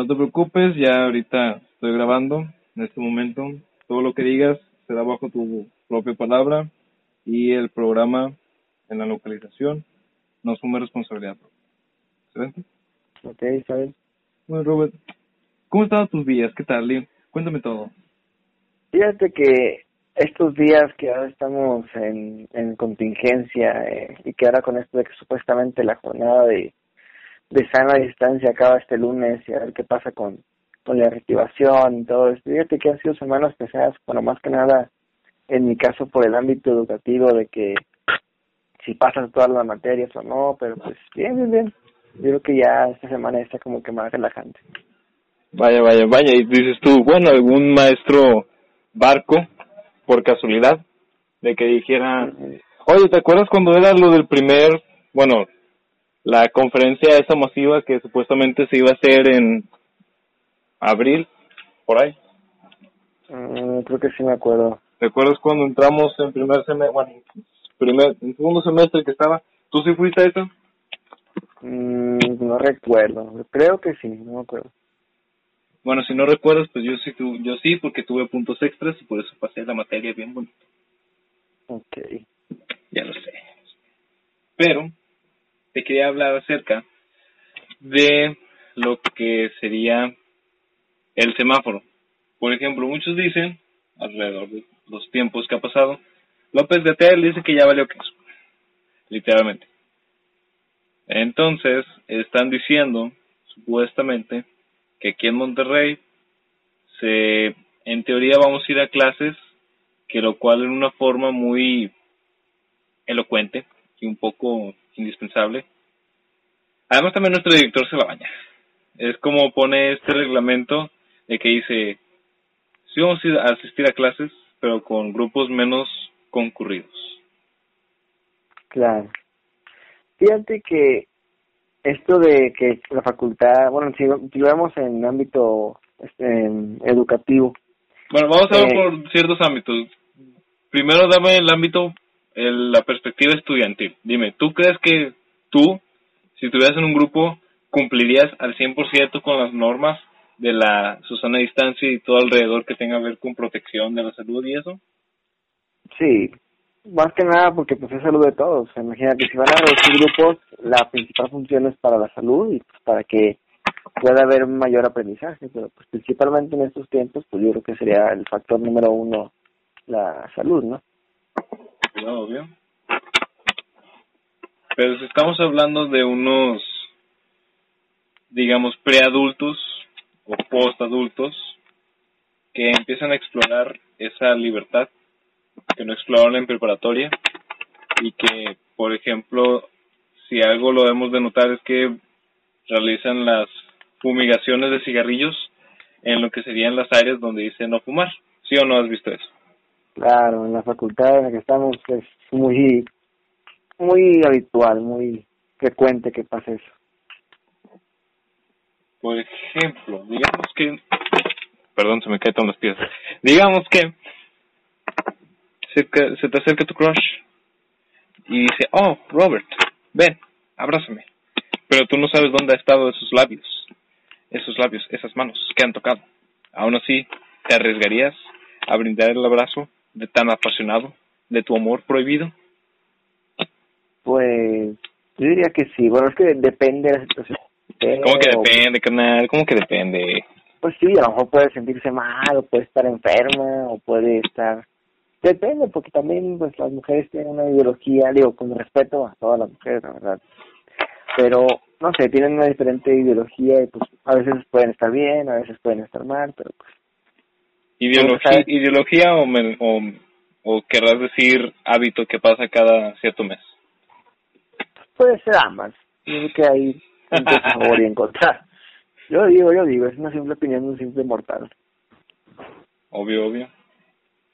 No te preocupes, ya ahorita estoy grabando en este momento. Todo lo que digas será bajo tu propia palabra y el programa en la localización no asume responsabilidad. ¿Excelente? Ok, ¿sabes? Bueno, Robert, ¿cómo estaban tus días? ¿Qué tal, Leo? Cuéntame todo. Fíjate que estos días que ahora estamos en, en contingencia eh, y que ahora con esto de que supuestamente la jornada de, de sana distancia acaba este lunes y a ver qué pasa con, con la reactivación y todo esto. Fíjate que han sido semanas pesadas, bueno, más que nada en mi caso por el ámbito educativo de que si pasas todas las materias o no, pero pues bien, bien, bien. Yo creo que ya esta semana está como que más relajante. Vaya, vaya, vaya. Y dices tú, bueno, algún maestro barco, por casualidad, de que dijera, oye, ¿te acuerdas cuando era lo del primer, bueno, la conferencia esa masiva que supuestamente se iba a hacer en abril, por ahí? Mm, creo que sí me acuerdo. ¿Te acuerdas cuando entramos en primer semestre, bueno, primer, en segundo semestre que estaba? ¿Tú sí fuiste a eso? Mm, no recuerdo, creo que sí, no me acuerdo. Bueno, si no recuerdas, pues yo sí, tu- yo sí, porque tuve puntos extras y por eso pasé la materia bien bonito. Ok. Ya lo sé. Pero te quería hablar acerca de lo que sería el semáforo. Por ejemplo, muchos dicen, alrededor de los tiempos que ha pasado, López de Tel dice que ya valió queso. Literalmente. Entonces, están diciendo, supuestamente, que aquí en Monterrey se, en teoría vamos a ir a clases, que lo cual en una forma muy elocuente y un poco indispensable. Además también nuestro director se la baña. Es como pone este reglamento de que dice, sí vamos a ir a asistir a clases, pero con grupos menos concurridos. Claro. Fíjate que esto de que la facultad, bueno, si, si lo vemos en ámbito este, educativo, Bueno, vamos a ver Eh. por ciertos ámbitos. Primero dame el ámbito, el- la perspectiva estudiantil. Dime, ¿tú crees que tú, si estuvieras en un grupo, cumplirías al 100% con las normas de la Susana Distancia y todo alrededor que tenga que ver con protección de la salud y eso? sí, más que nada porque pues es salud de todos. Imagínate, si van a reducir grupos, la principal función es para la salud y pues para que pueda haber un mayor aprendizaje, pero pues principalmente en estos tiempos, pues yo creo que sería el factor número uno la salud, ¿no? Obvio. Pero si estamos hablando de unos, digamos, preadultos o postadultos que empiezan a explorar esa libertad que no exploraron en preparatoria y que, por ejemplo, si algo lo debemos de notar es que realizan las fumigaciones de cigarrillos en lo que serían las áreas donde dice no fumar. ¿Sí o no has visto eso? Claro, en la facultad en la que estamos es muy, muy habitual, muy frecuente que pase eso. Por ejemplo, digamos que... Perdón, se me caen todas las piezas. Digamos que se, se te acerca tu crush y dice, oh, Robert, ven, abrázame. Pero tú no sabes dónde ha estado esos labios, esos labios, esas manos que han tocado. Aún así, ¿te arriesgarías a brindar el abrazo de tan apasionado de tu amor prohibido? Pues yo diría que sí, bueno, es que depende de la situación. ¿Cómo que depende, carnal? ¿Cómo que depende? Pues sí, a lo mejor puede sentirse mal, o puede estar enferma, o puede estar... Depende, porque también pues las mujeres tienen una ideología, digo, con respeto a todas las mujeres, la verdad. Pero, no sé, tienen una diferente ideología y pues a veces pueden estar bien, a veces pueden estar mal, pero pues ¿Ideología, ideología o, men- o, o querrás decir hábito que pasa cada cierto mes? puede ser ambas. Yo creo que hay a favor y en contra. Yo digo, yo digo, es una simple opinión de un simple mortal. Obvio, obvio.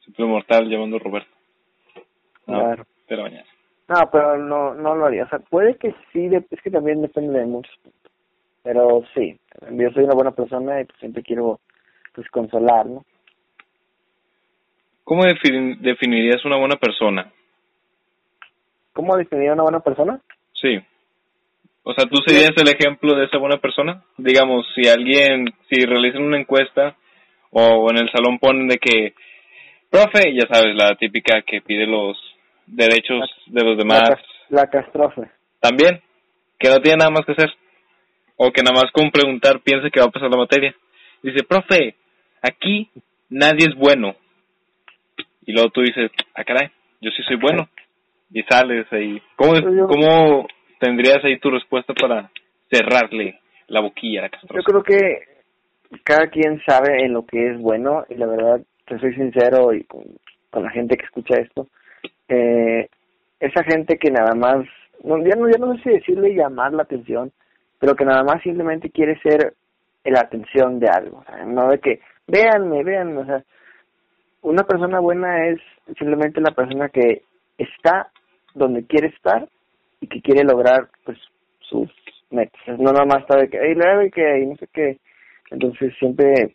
Simple mortal llamando Roberto. No, Claro. Pero mañana. No, pero no, no lo haría. O sea, puede que sí, de- es que también depende de muchos. Pero sí, yo soy una buena persona y pues siempre quiero pues consolar, ¿no? ¿Cómo defin- definirías una buena persona? ¿Cómo definir a una buena persona? Sí. O sea, ¿tú serías el ejemplo de esa buena persona? Digamos, si alguien, si realizan una encuesta o en el salón ponen de que, profe, ya sabes, la típica que pide los derechos de los demás. La, castrofe. También, que no tiene nada más que hacer. O que nada más con preguntar piense que va a pasar la materia. Dice, profe, aquí nadie es bueno. Y luego tú dices, ah, caray, yo sí soy bueno. Y sales ahí. ¿Cómo, cómo tendrías ahí tu respuesta para cerrarle la boquilla a la Yo creo que cada quien sabe en lo que es bueno y la verdad, te soy sincero y con, la gente que escucha esto, eh, esa gente que nada más, no, ya, no, ya no sé si decirle llamar la atención, pero que nada más simplemente quiere ser la atención de algo, no de que véanme, véanme, o sea, una persona buena es simplemente la persona que está donde quiere estar y que quiere lograr pues sus metas. No nada más está de que, hey, le que, no sé qué. Entonces siempre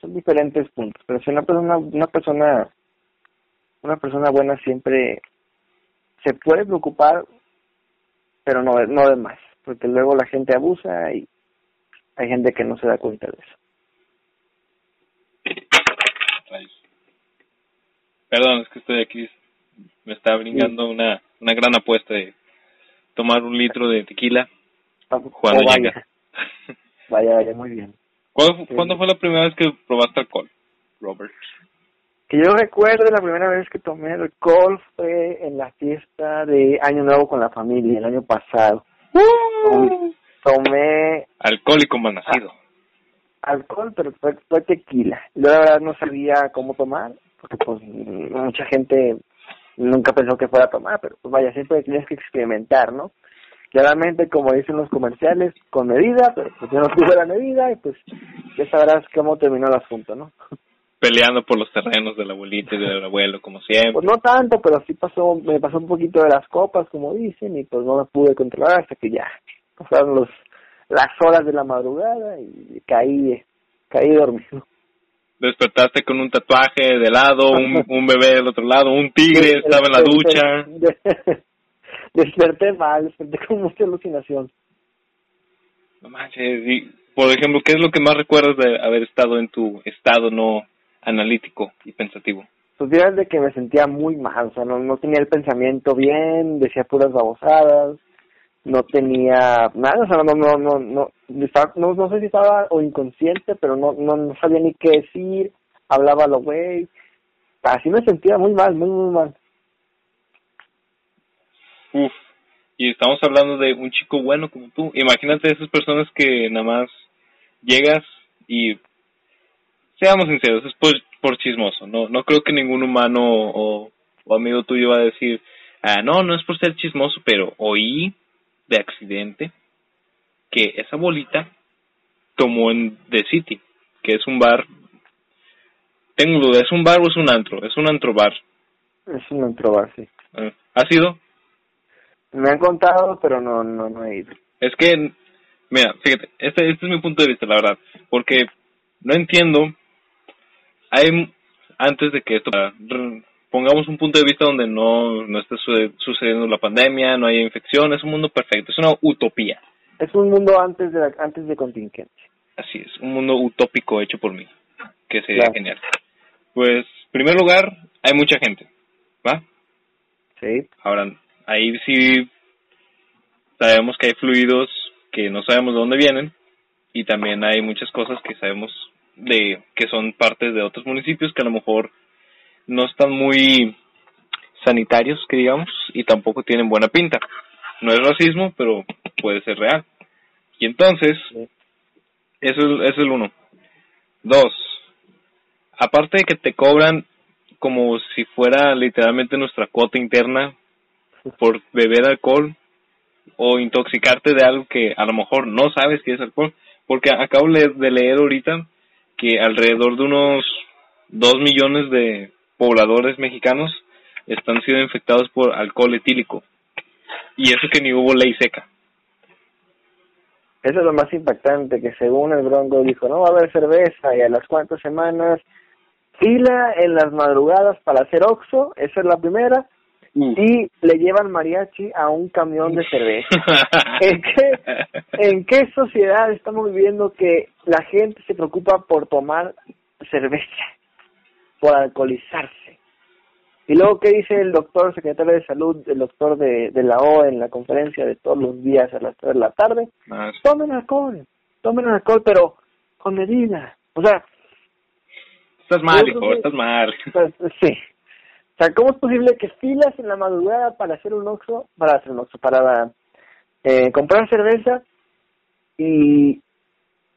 son diferentes puntos. Pero si una persona, una persona, una persona buena siempre se puede preocupar, pero no, no de más, porque luego la gente abusa y hay gente que no se da cuenta de eso. Perdón, es que estoy aquí, me está brincando una, una gran apuesta de tomar un litro de tequila ah, cuando oh, vaya. vaya, vaya, muy bien. ¿Cuándo, fue la primera vez que probaste alcohol, Robert? Que yo recuerdo la primera vez que tomé alcohol fue en la fiesta de Año Nuevo con la familia, el año pasado. ¡Uh! Tomé... Alcohólico mal nacido. alcohol, pero fue, fue, tequila. Yo la verdad no sabía cómo tomar, porque pues mucha gente nunca pensó que fuera a tomar, pero pues vaya, siempre tienes que experimentar, ¿no? Claramente, como dicen los comerciales, con medida, pero pues yo no tuve la medida y pues ya sabrás cómo terminó el asunto, ¿no? Peleando por los terrenos del abuelito y del abuelo, como siempre. Pues no tanto, pero sí pasó, me pasó un poquito de las copas, como dicen, y pues no me pude controlar hasta que ya pasaron los las horas de la madrugada y caí, caí dormido despertaste con un tatuaje de lado, un, un bebé del otro lado, un tigre estaba en la ducha. Desperté mal, desperté con mucha alucinación. No manches, y, por ejemplo, ¿qué es lo que más recuerdas de haber estado en tu estado no analítico y pensativo? Pues días de que me sentía muy mal, o sea, no, no tenía el pensamiento bien, decía puras babosadas, no tenía nada, o sea, no, no, no, no, no, no sé si estaba o inconsciente, pero no, no, no sabía ni qué decir, hablaba lo güey, así me sentía muy mal, muy, muy mal. Uf, y estamos hablando de un chico bueno como tú, imagínate esas personas que nada más llegas y, seamos sinceros, es por, por chismoso, no, no creo que ningún humano o, o amigo tuyo va a decir, ah, no, no es por ser chismoso, pero oí de accidente que esa bolita tomó en The City, que es un bar. Tengo duda, ¿es un bar o es un antro? Es un antro bar. Es un antro bar, sí. Ah, ¿Ha sido? Me han contado, pero no, no, no he ido. Es que, mira, fíjate, este, este es mi punto de vista, la verdad, porque no entiendo, hay, antes de que esto pongamos un punto de vista donde no, no esté sucediendo la pandemia, no haya infección, es un mundo perfecto, es una utopía. Es un mundo antes de, antes de contingencia. Así es, un mundo utópico hecho por mí, que sería genial. Pues, en primer lugar, hay mucha gente, ¿va? Sí. Ahora, ahí sí sabemos que hay fluidos que no sabemos de dónde vienen y también hay muchas cosas que sabemos de que son partes de otros municipios que a lo mejor no están muy sanitarios, que digamos, y tampoco tienen buena pinta. No es racismo, pero puede ser real. Y entonces, eso, es el uno. Dos, aparte de que te cobran como si fuera literalmente nuestra cuota interna por beber alcohol o intoxicarte de algo que a lo mejor no sabes que es alcohol, porque acabo de leer ahorita que alrededor de unos dos millones de pobladores mexicanos están siendo infectados por alcohol etílico. Y eso que ni hubo ley seca. Eso es lo más impactante, que según el Bronco dijo, no va a haber cerveza y a las cuantas semanas, fila en las madrugadas para hacer oxo, esa es la primera, y le llevan mariachi a un camión de cerveza. ¿En qué, ¿En qué sociedad estamos viviendo que la gente se preocupa por tomar cerveza, por alcoholizarse? Y luego, ¿qué dice el doctor, secretario de salud, el doctor de, de la O en la conferencia de todos los días a las 3 de la tarde? Tomen alcohol, tomen alcohol, pero con medida. O sea... Estás mal, hijo, estás mal. Pues, sí. O sea, ¿cómo es posible que filas en la madrugada para hacer un oxo, para hacer un oxo, para eh, comprar cerveza y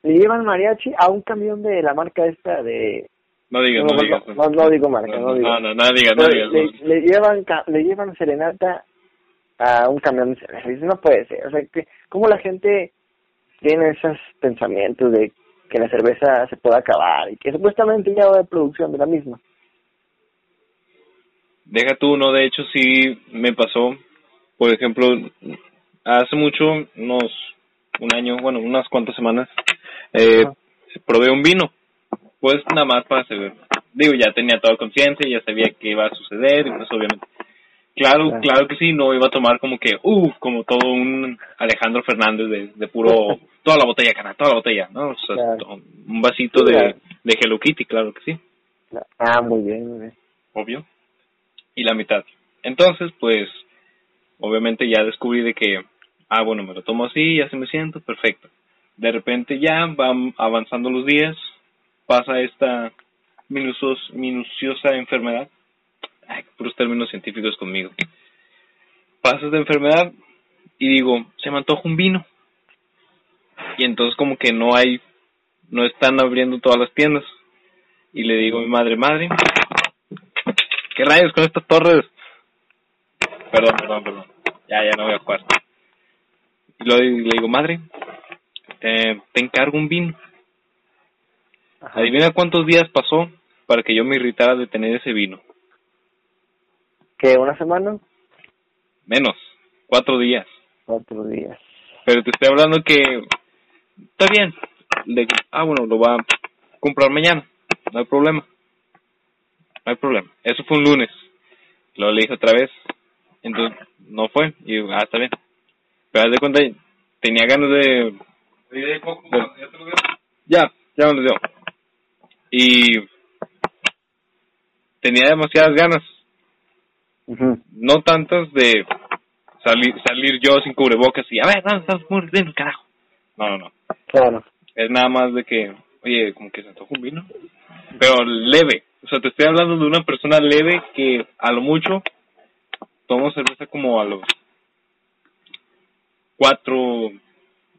le llevan mariachi a un camión de la marca esta de no digas, no, digas. No, no, digo marca, no, digo. No, no, no digas, no digas. Le, llevan, le llevan serenata a un camión de cerveza. no puede ser. O sea, que, ¿cómo la gente tiene esos pensamientos de que la cerveza se pueda acabar y que supuestamente ya va de producción de la misma? Deja tú, no, de hecho sí me pasó, por ejemplo, hace mucho, unos, un año, bueno, unas cuantas semanas, eh, probé un vino pues nada más para saber. Digo, ya tenía todo consciente, ya sabía que iba a suceder, y pues obviamente. Claro, claro que sí, no iba a tomar como que, uff, como todo un Alejandro Fernández de, de puro, toda la botella, cara, toda la botella, ¿no? O sea, un vasito de, de Hello Kitty, claro que sí. Ah, muy bien, muy bien. Obvio. Y la mitad. Entonces, pues, obviamente ya descubrí de que, ah, bueno, me lo tomo así, ya se me siento, perfecto. De repente ya van avanzando los días, pasa esta minuciosa enfermedad. Ay, puros términos científicos conmigo. Pasa esta enfermedad y digo, se me antoja un vino. Y entonces como que no hay, no están abriendo todas las tiendas. Y le digo a mi madre, madre, ¿qué rayos con estas torres? Perdón, perdón, perdón. Ya, ya no voy a jugar. Y le digo, madre, eh, te encargo un vino. Adivina cuántos días pasó para que yo me irritara de tener ese vino. ¿Qué, una semana? Menos, cuatro días. Cuatro días. Pero te estoy hablando que está bien. De, ah, bueno, lo va a comprar mañana. No hay problema. No hay problema. Eso fue un lunes. Lo le dije otra vez. Entonces, no fue. Y ah, está bien. Pero haz de cuenta, tenía ganas de... Ya, ya me lo dio y tenía demasiadas ganas. No tantas de salir salir yo sin cubrebocas y, a ver, no, estás muy bien, carajo. No, no, no. Claro. Es nada más de que, oye, como que se antoja un vino. Pero leve. O sea, te estoy hablando de una persona leve que a lo mucho toma cerveza como a los cuatro,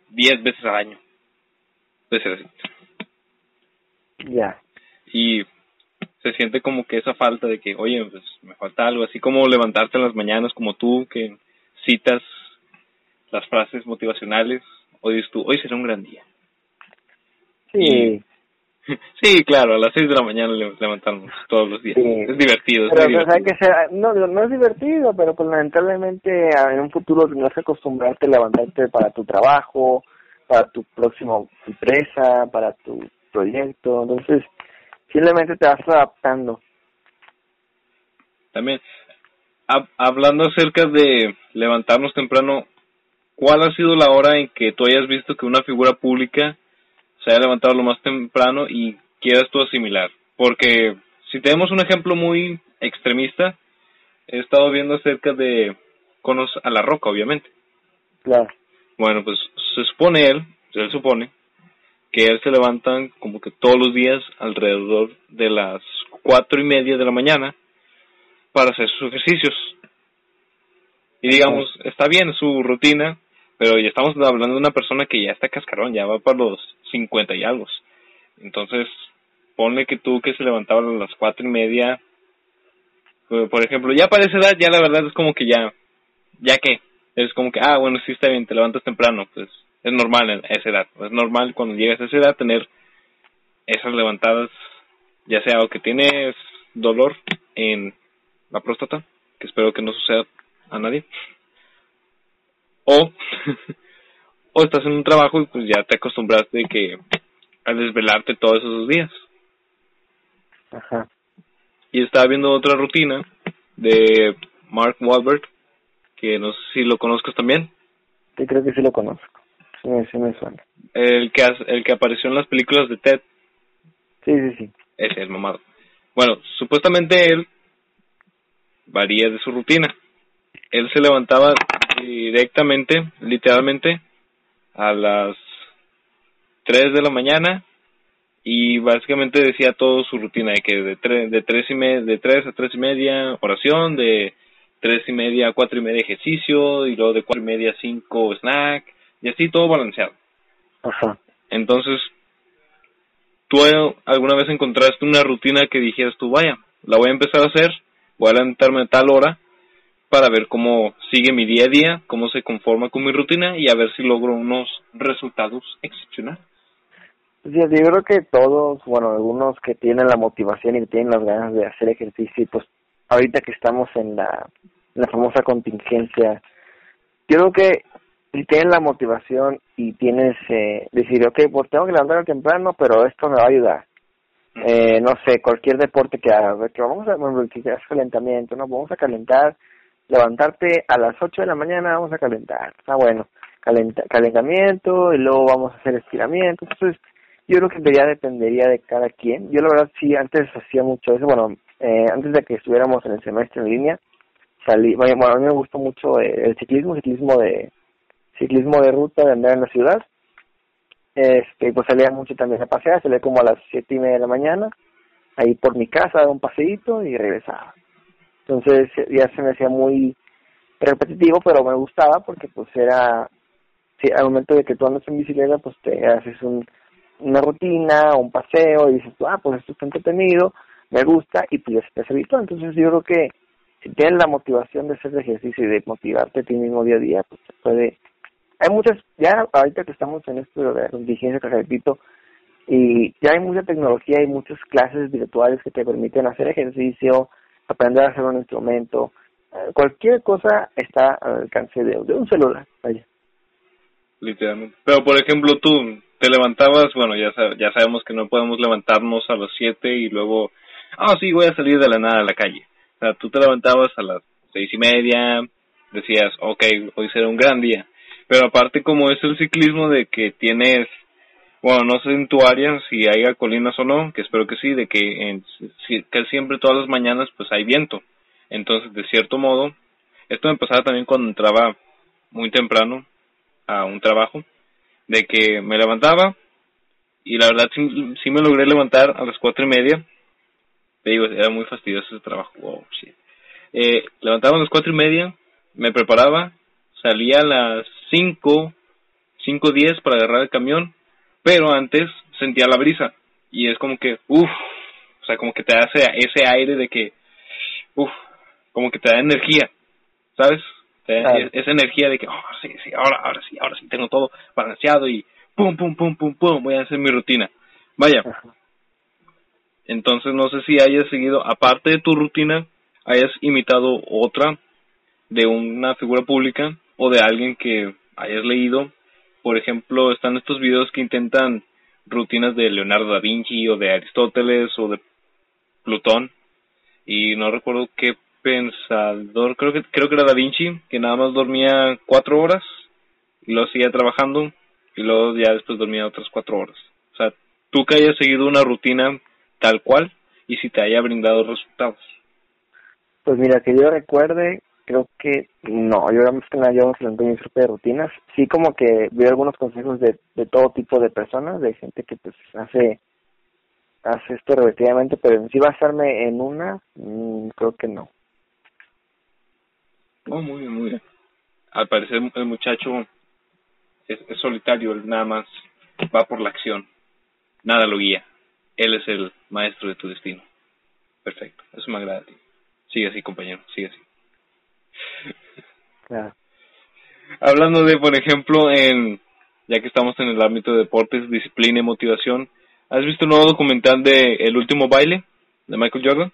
diez veces al año. De cerveza. Ya. Y se siente como que esa falta de que, oye, pues me falta algo, así como levantarte en las mañanas como tú, que citas las frases motivacionales, hoy dices tú, hoy será un gran día. Sí. sí, claro, a las seis de la mañana levantamos todos los días. Es divertido. Pero pues, Hay que ser, no, no es divertido, pero pues lamentablemente en un futuro tendrás que acostumbrarte a levantarte para tu trabajo, para tu próxima empresa, para tu proyecto, entonces simplemente te vas adaptando. También, hablando acerca de levantarnos temprano, ¿cuál ha sido la hora en que tú hayas visto que una figura pública se haya levantado lo más temprano y quieras tú asimilar? Porque si tenemos un ejemplo muy extremista, he estado viendo acerca de Conos a la Roca, obviamente. Claro. Bueno, pues se supone él, él supone, que él se levantan como que todos los días alrededor de las cuatro y media de la mañana para hacer sus ejercicios. Y digamos, está bien su rutina, pero ya estamos hablando de una persona que ya está cascarón, ya va para los cincuenta y algo. Entonces, ponle que tú que se levantaba a las cuatro y media, por ejemplo, ya para esa edad, ya la verdad es como que ya, ya que, es como que, ah, bueno, sí está bien, te levantas temprano, pues es normal en esa edad. Es normal cuando llegas a esa edad tener esas levantadas, ya sea o que tienes dolor en la próstata, que espero que no suceda a nadie, o, o estás en un trabajo y pues ya te acostumbraste que a desvelarte todos esos días. Ajá. Y estaba viendo otra rutina de Mark Wahlberg, que no sé si lo conozcas también. Sí, creo que sí lo conozco. Sí, sí me suena. El que, el que apareció en las películas de Ted. Sí, sí, sí. Ese, el mamado. Bueno, supuestamente él varía de su rutina. Él se levantaba directamente, literalmente, a las 3 de la mañana y básicamente decía todo su rutina de que de tres de tres y media, de tres a tres y media oración de tres y media a cuatro y media ejercicio y luego de cuatro y media a cinco snack y así todo balanceado Ajá. entonces tú alguna vez encontraste una rutina que dijeras tú vaya la voy a empezar a hacer voy a levantarme a tal hora para ver cómo sigue mi día a día cómo se conforma con mi rutina y a ver si logro unos resultados excepcionales pues yo creo que todos, bueno, algunos que tienen la motivación y tienen las ganas de hacer ejercicio, pues ahorita que estamos en la, la famosa contingencia, yo creo que si tienes la motivación y tienes, eh, decir, ok, pues tengo que levantarme temprano, pero esto me va a ayudar. Eh, no sé, cualquier deporte que haga, que vamos a, bueno, que calentamiento, ¿no? Vamos a calentar, levantarte a las 8 de la mañana, vamos a calentar, está bueno, calenta, calentamiento y luego vamos a hacer estiramiento, entonces yo creo que ya dependería de cada quien. Yo la verdad sí, antes hacía mucho eso, bueno, eh, antes de que estuviéramos en el semestre en línea, salí, bueno, a mí me gustó mucho eh, el ciclismo, ciclismo de ciclismo de ruta, de andar en la ciudad. Este, pues salía mucho también a pasear, salía como a las siete y media de la mañana, ahí por mi casa, un paseíto y regresaba. Entonces ya se me hacía muy repetitivo, pero me gustaba porque pues era, sí, al momento de que tú andas en bicicleta, pues te haces un una rutina, un paseo, y dices, ah, pues esto está entretenido, me gusta, y pues ya se te hace Entonces yo creo que si tienes la motivación de hacer ejercicio y de motivarte a ti mismo día a día, pues se puede... Hay muchas, ya ahorita que estamos en esto de contingencia, que repito, y ya hay mucha tecnología, hay muchas clases virtuales que te permiten hacer ejercicio, aprender a hacer un instrumento, eh, cualquier cosa está al alcance de, de un celular, vaya. Literalmente. Pero por ejemplo tú, te levantabas, bueno, ya, ya sabemos que no podemos levantarnos a las 7 y luego, ah, sí, voy a salir de la nada a la calle. O sea, tú te levantabas a las seis y media, decías, ok, hoy será un gran día. Pero aparte como es el ciclismo de que tienes, bueno, no sé en tu área si hay colinas o no, que espero que sí, de que, en, que siempre todas las mañanas pues hay viento. Entonces, de cierto modo, esto me pasaba también cuando entraba muy temprano a un trabajo de que me levantaba y la verdad sí, me logré levantar a las cuatro y media. Te digo, era muy fastidioso ese trabajo. Oh, eh, levantaba a las cuatro y media, me preparaba, salía a las cinco, cinco diez para agarrar el camión, pero antes sentía la brisa y es como que, uff, o sea, como que te hace ese aire de que, uff, como que te da energía, ¿sabes? esa energía de que, oh, sí, sí, ahora, ahora sí, ahora sí tengo todo balanceado y pum, pum, pum, pum, pum, voy a hacer mi rutina. Vaya. Entonces no sé si hayas seguido, aparte de tu rutina, hayas imitado otra de una figura pública o de alguien que hayas leído. Por ejemplo, están estos videos que intentan rutinas de Leonardo da Vinci o de Aristóteles o de Plutón y no recuerdo qué pensador, creo que creo que era Da Vinci, que nada más dormía cuatro horas y luego seguía trabajando y luego ya después dormía otras cuatro horas. O sea, tú que hayas seguido una rutina tal cual y si te haya brindado resultados. Pues mira, que yo recuerde, creo que no, yo era más que nada yo en mi propia de rutinas. Sí como que veo algunos consejos de, de todo tipo de personas, de gente que pues hace hace esto repetidamente, pero sí basarme en una, mm, creo que no. Oh, muy bien, muy bien. Al parecer el muchacho es, solitario, él nada más va por la acción, nada lo guía. Él es el maestro de tu destino. Perfecto, eso me agrada a ti. Sigue así, compañero, sigue así. Hablando de, por ejemplo, en ya que estamos en el ámbito de deportes, disciplina y motivación, ¿has visto el nuevo documental de El último baile de Michael Jordan?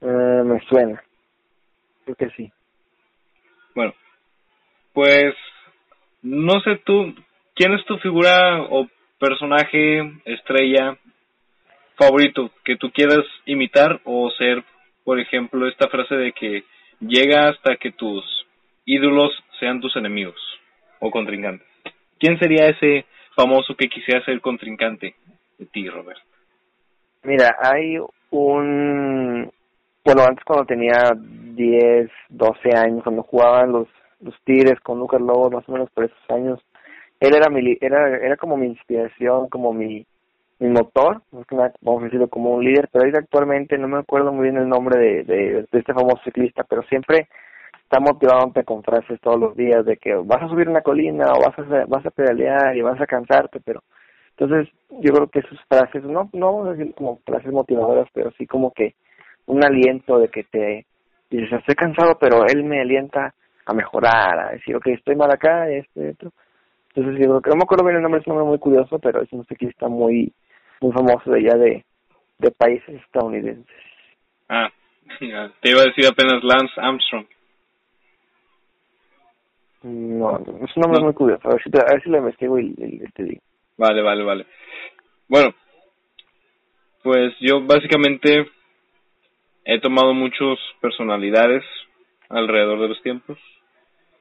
Eh, me suena. Creo que sí. Bueno, pues no sé tú, ¿quién es tu figura o personaje, estrella favorito que tú quieras imitar o ser, por ejemplo, esta frase de que llega hasta que tus ídolos sean tus enemigos o contrincantes. ¿Quién sería ese famoso que quisiera ser contrincante de ti, Robert? Mira, hay un... Bueno, antes cuando tenía 10, 12 años, cuando jugaban los, los Tigres con Lucas Lobo, más o menos por esos años, él era mi, era, era como mi inspiración, como mi, mi motor, vamos a decirlo como un líder, pero ahorita actualmente no me acuerdo muy bien el nombre de, de, de este famoso ciclista, pero siempre está motivándote con frases todos los días de que vas a subir una colina o vas a vas a pedalear y vas a cansarte, pero entonces yo creo que sus frases, no, no vamos a decir como frases motivadoras, pero sí como que un aliento de que te dices, estoy cansado, pero él me alienta a mejorar, a decir, ok, estoy mal acá, este, otro. Entonces yo creo que no me acuerdo bien el nombre, es un nombre muy curioso, pero es un ciclista muy muy famoso de allá de, de países estadounidenses. Ah, te iba a decir apenas Lance Armstrong. No, es un nombre muy curioso. A ver si, te, a ver si lo investigo y, te digo. Vale, vale, vale. Bueno, pues yo básicamente he tomado muchas personalidades alrededor de los tiempos.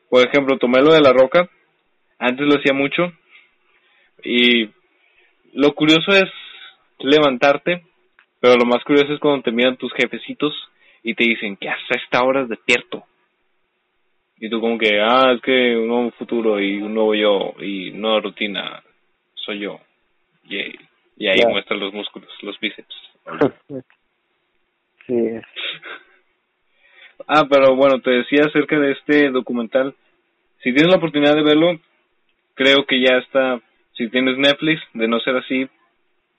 Por ejemplo, tomé lo de la roca. Antes lo hacía mucho. Y lo curioso es levantarte, pero lo más curioso es cuando te miran tus jefecitos y te dicen que hasta esta hora es despierto. Y tú como que, ah, es que un nuevo futuro y un nuevo yo y nueva rutina, soy yo. Y, y ahí muestran los músculos, los bíceps. sí. Ah, pero bueno, te decía acerca de este documental. Si tienes la oportunidad de verlo, creo que ya está, si tienes Netflix, de no ser así,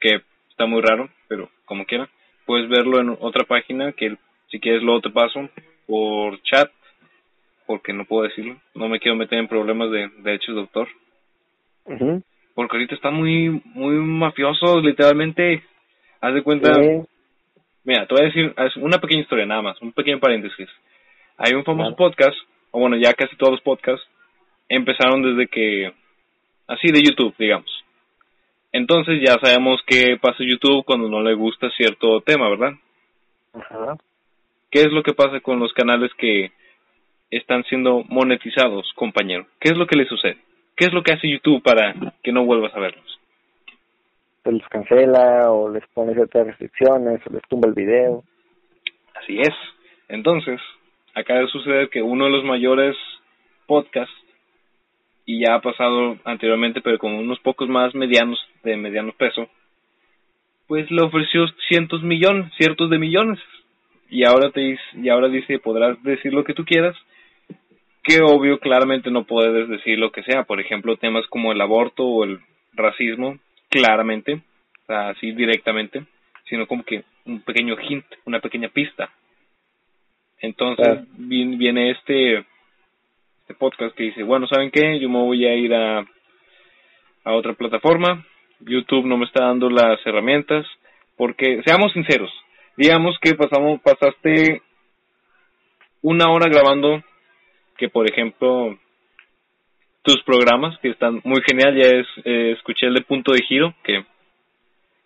que está muy raro, pero como quiera, puedes verlo en otra página que si quieres luego te paso por chat porque no puedo decirlo, no me quiero meter en problemas de derechos de autor. Porque ahorita está muy muy mafioso, literalmente. Haz de cuenta. Mira, te voy a decir una pequeña historia nada más, un pequeño paréntesis. Hay un famoso podcast, o bueno, ya casi todos los podcasts empezaron desde que así de YouTube, digamos. Entonces ya sabemos qué pasa YouTube cuando no le gusta cierto tema, ¿verdad? Ajá. ¿Qué es lo que pasa con los canales que están siendo monetizados, compañero. ¿Qué es lo que le sucede? ¿Qué es lo que hace YouTube para que no vuelvas a verlos? Se los cancela o les pone ciertas restricciones o les tumba el video. Así es. Entonces, acaba de suceder que uno de los mayores podcasts, y ya ha pasado anteriormente, pero con unos pocos más medianos, de mediano peso, pues le ofreció cientos millones, ciertos de millones. Y ahora te dice, y ahora dice, podrás decir lo que tú quieras, que obvio claramente no puedes decir lo que sea, por ejemplo, temas como el aborto o el racismo, claramente, o sea, así directamente, sino como que un pequeño hint, una pequeña pista. Entonces viene, este, este podcast que dice, bueno, ¿saben qué? Yo me voy a ir a, a otra plataforma, YouTube no me está dando las herramientas, porque seamos sinceros, digamos que pasamos, pasaste una hora grabando que por ejemplo tus programas que están muy genial ya es eh, escuché el de punto de giro que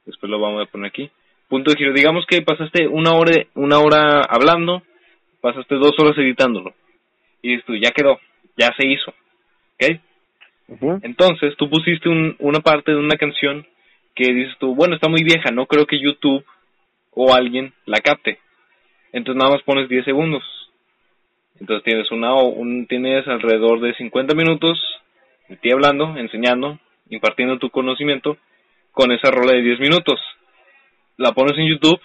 después lo vamos a poner aquí. Punto de giro digamos que pasaste una hora una hora hablando pasaste dos horas editándolo y dices tú ya quedó ya se hizo ¿ok? entonces tú pusiste un, una parte de una canción que dices tú bueno está muy vieja no creo que YouTube o alguien la capte entonces nada más pones 10 segundos entonces tienes una un, tienes alrededor de 50 minutos de ti hablando, enseñando, impartiendo tu conocimiento con esa rola de 10 minutos. La pones en YouTube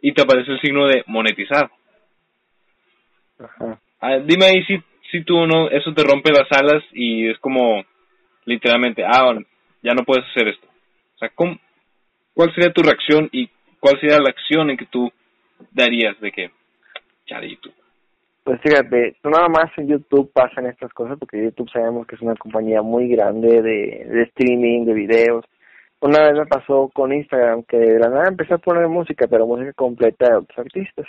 y te aparece el signo de monetizar. Ajá. Ah, dime ahí si, si tú no, eso te rompe las alas y es como literalmente, ah, ya no puedes hacer esto. O sea, ¿cuál sería tu reacción y cuál sería la acción en que tú darías de que, YouTube? Pues fíjate, no nada más en YouTube pasan estas cosas, porque YouTube sabemos que es una compañía muy grande de, de streaming, de videos. Una vez me pasó con Instagram que de la nada a poner música, pero música completa de otros artistas.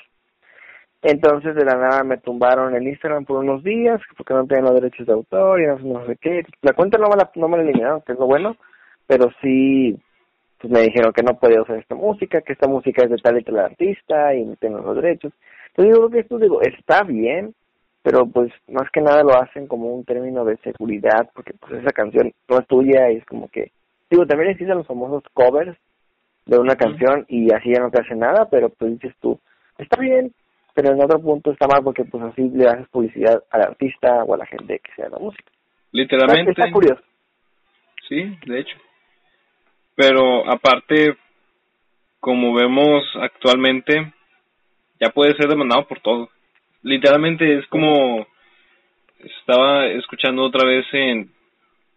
Entonces de la nada me tumbaron el Instagram por unos días porque no tenían los derechos de autor y no, sé qué. La cuenta no me la, no me la eliminaron, que es lo bueno, pero sí pues me dijeron que no podía usar esta música, que esta música es de tal y tal artista y no tengo los derechos. Entonces yo creo que esto digo, está bien, pero pues más que nada lo hacen como un término de seguridad, porque pues esa canción no es tuya y es como que, digo, también existen los famosos covers de una canción y así ya no te hace nada, pero pues dices tú, está bien, pero en otro punto está mal porque pues así le haces publicidad al artista o a la gente que sea la música. Literalmente. Está curioso. Sí, de hecho. Pero aparte, como vemos actualmente, ya puede ser demandado por todo. Literalmente es como estaba escuchando otra vez en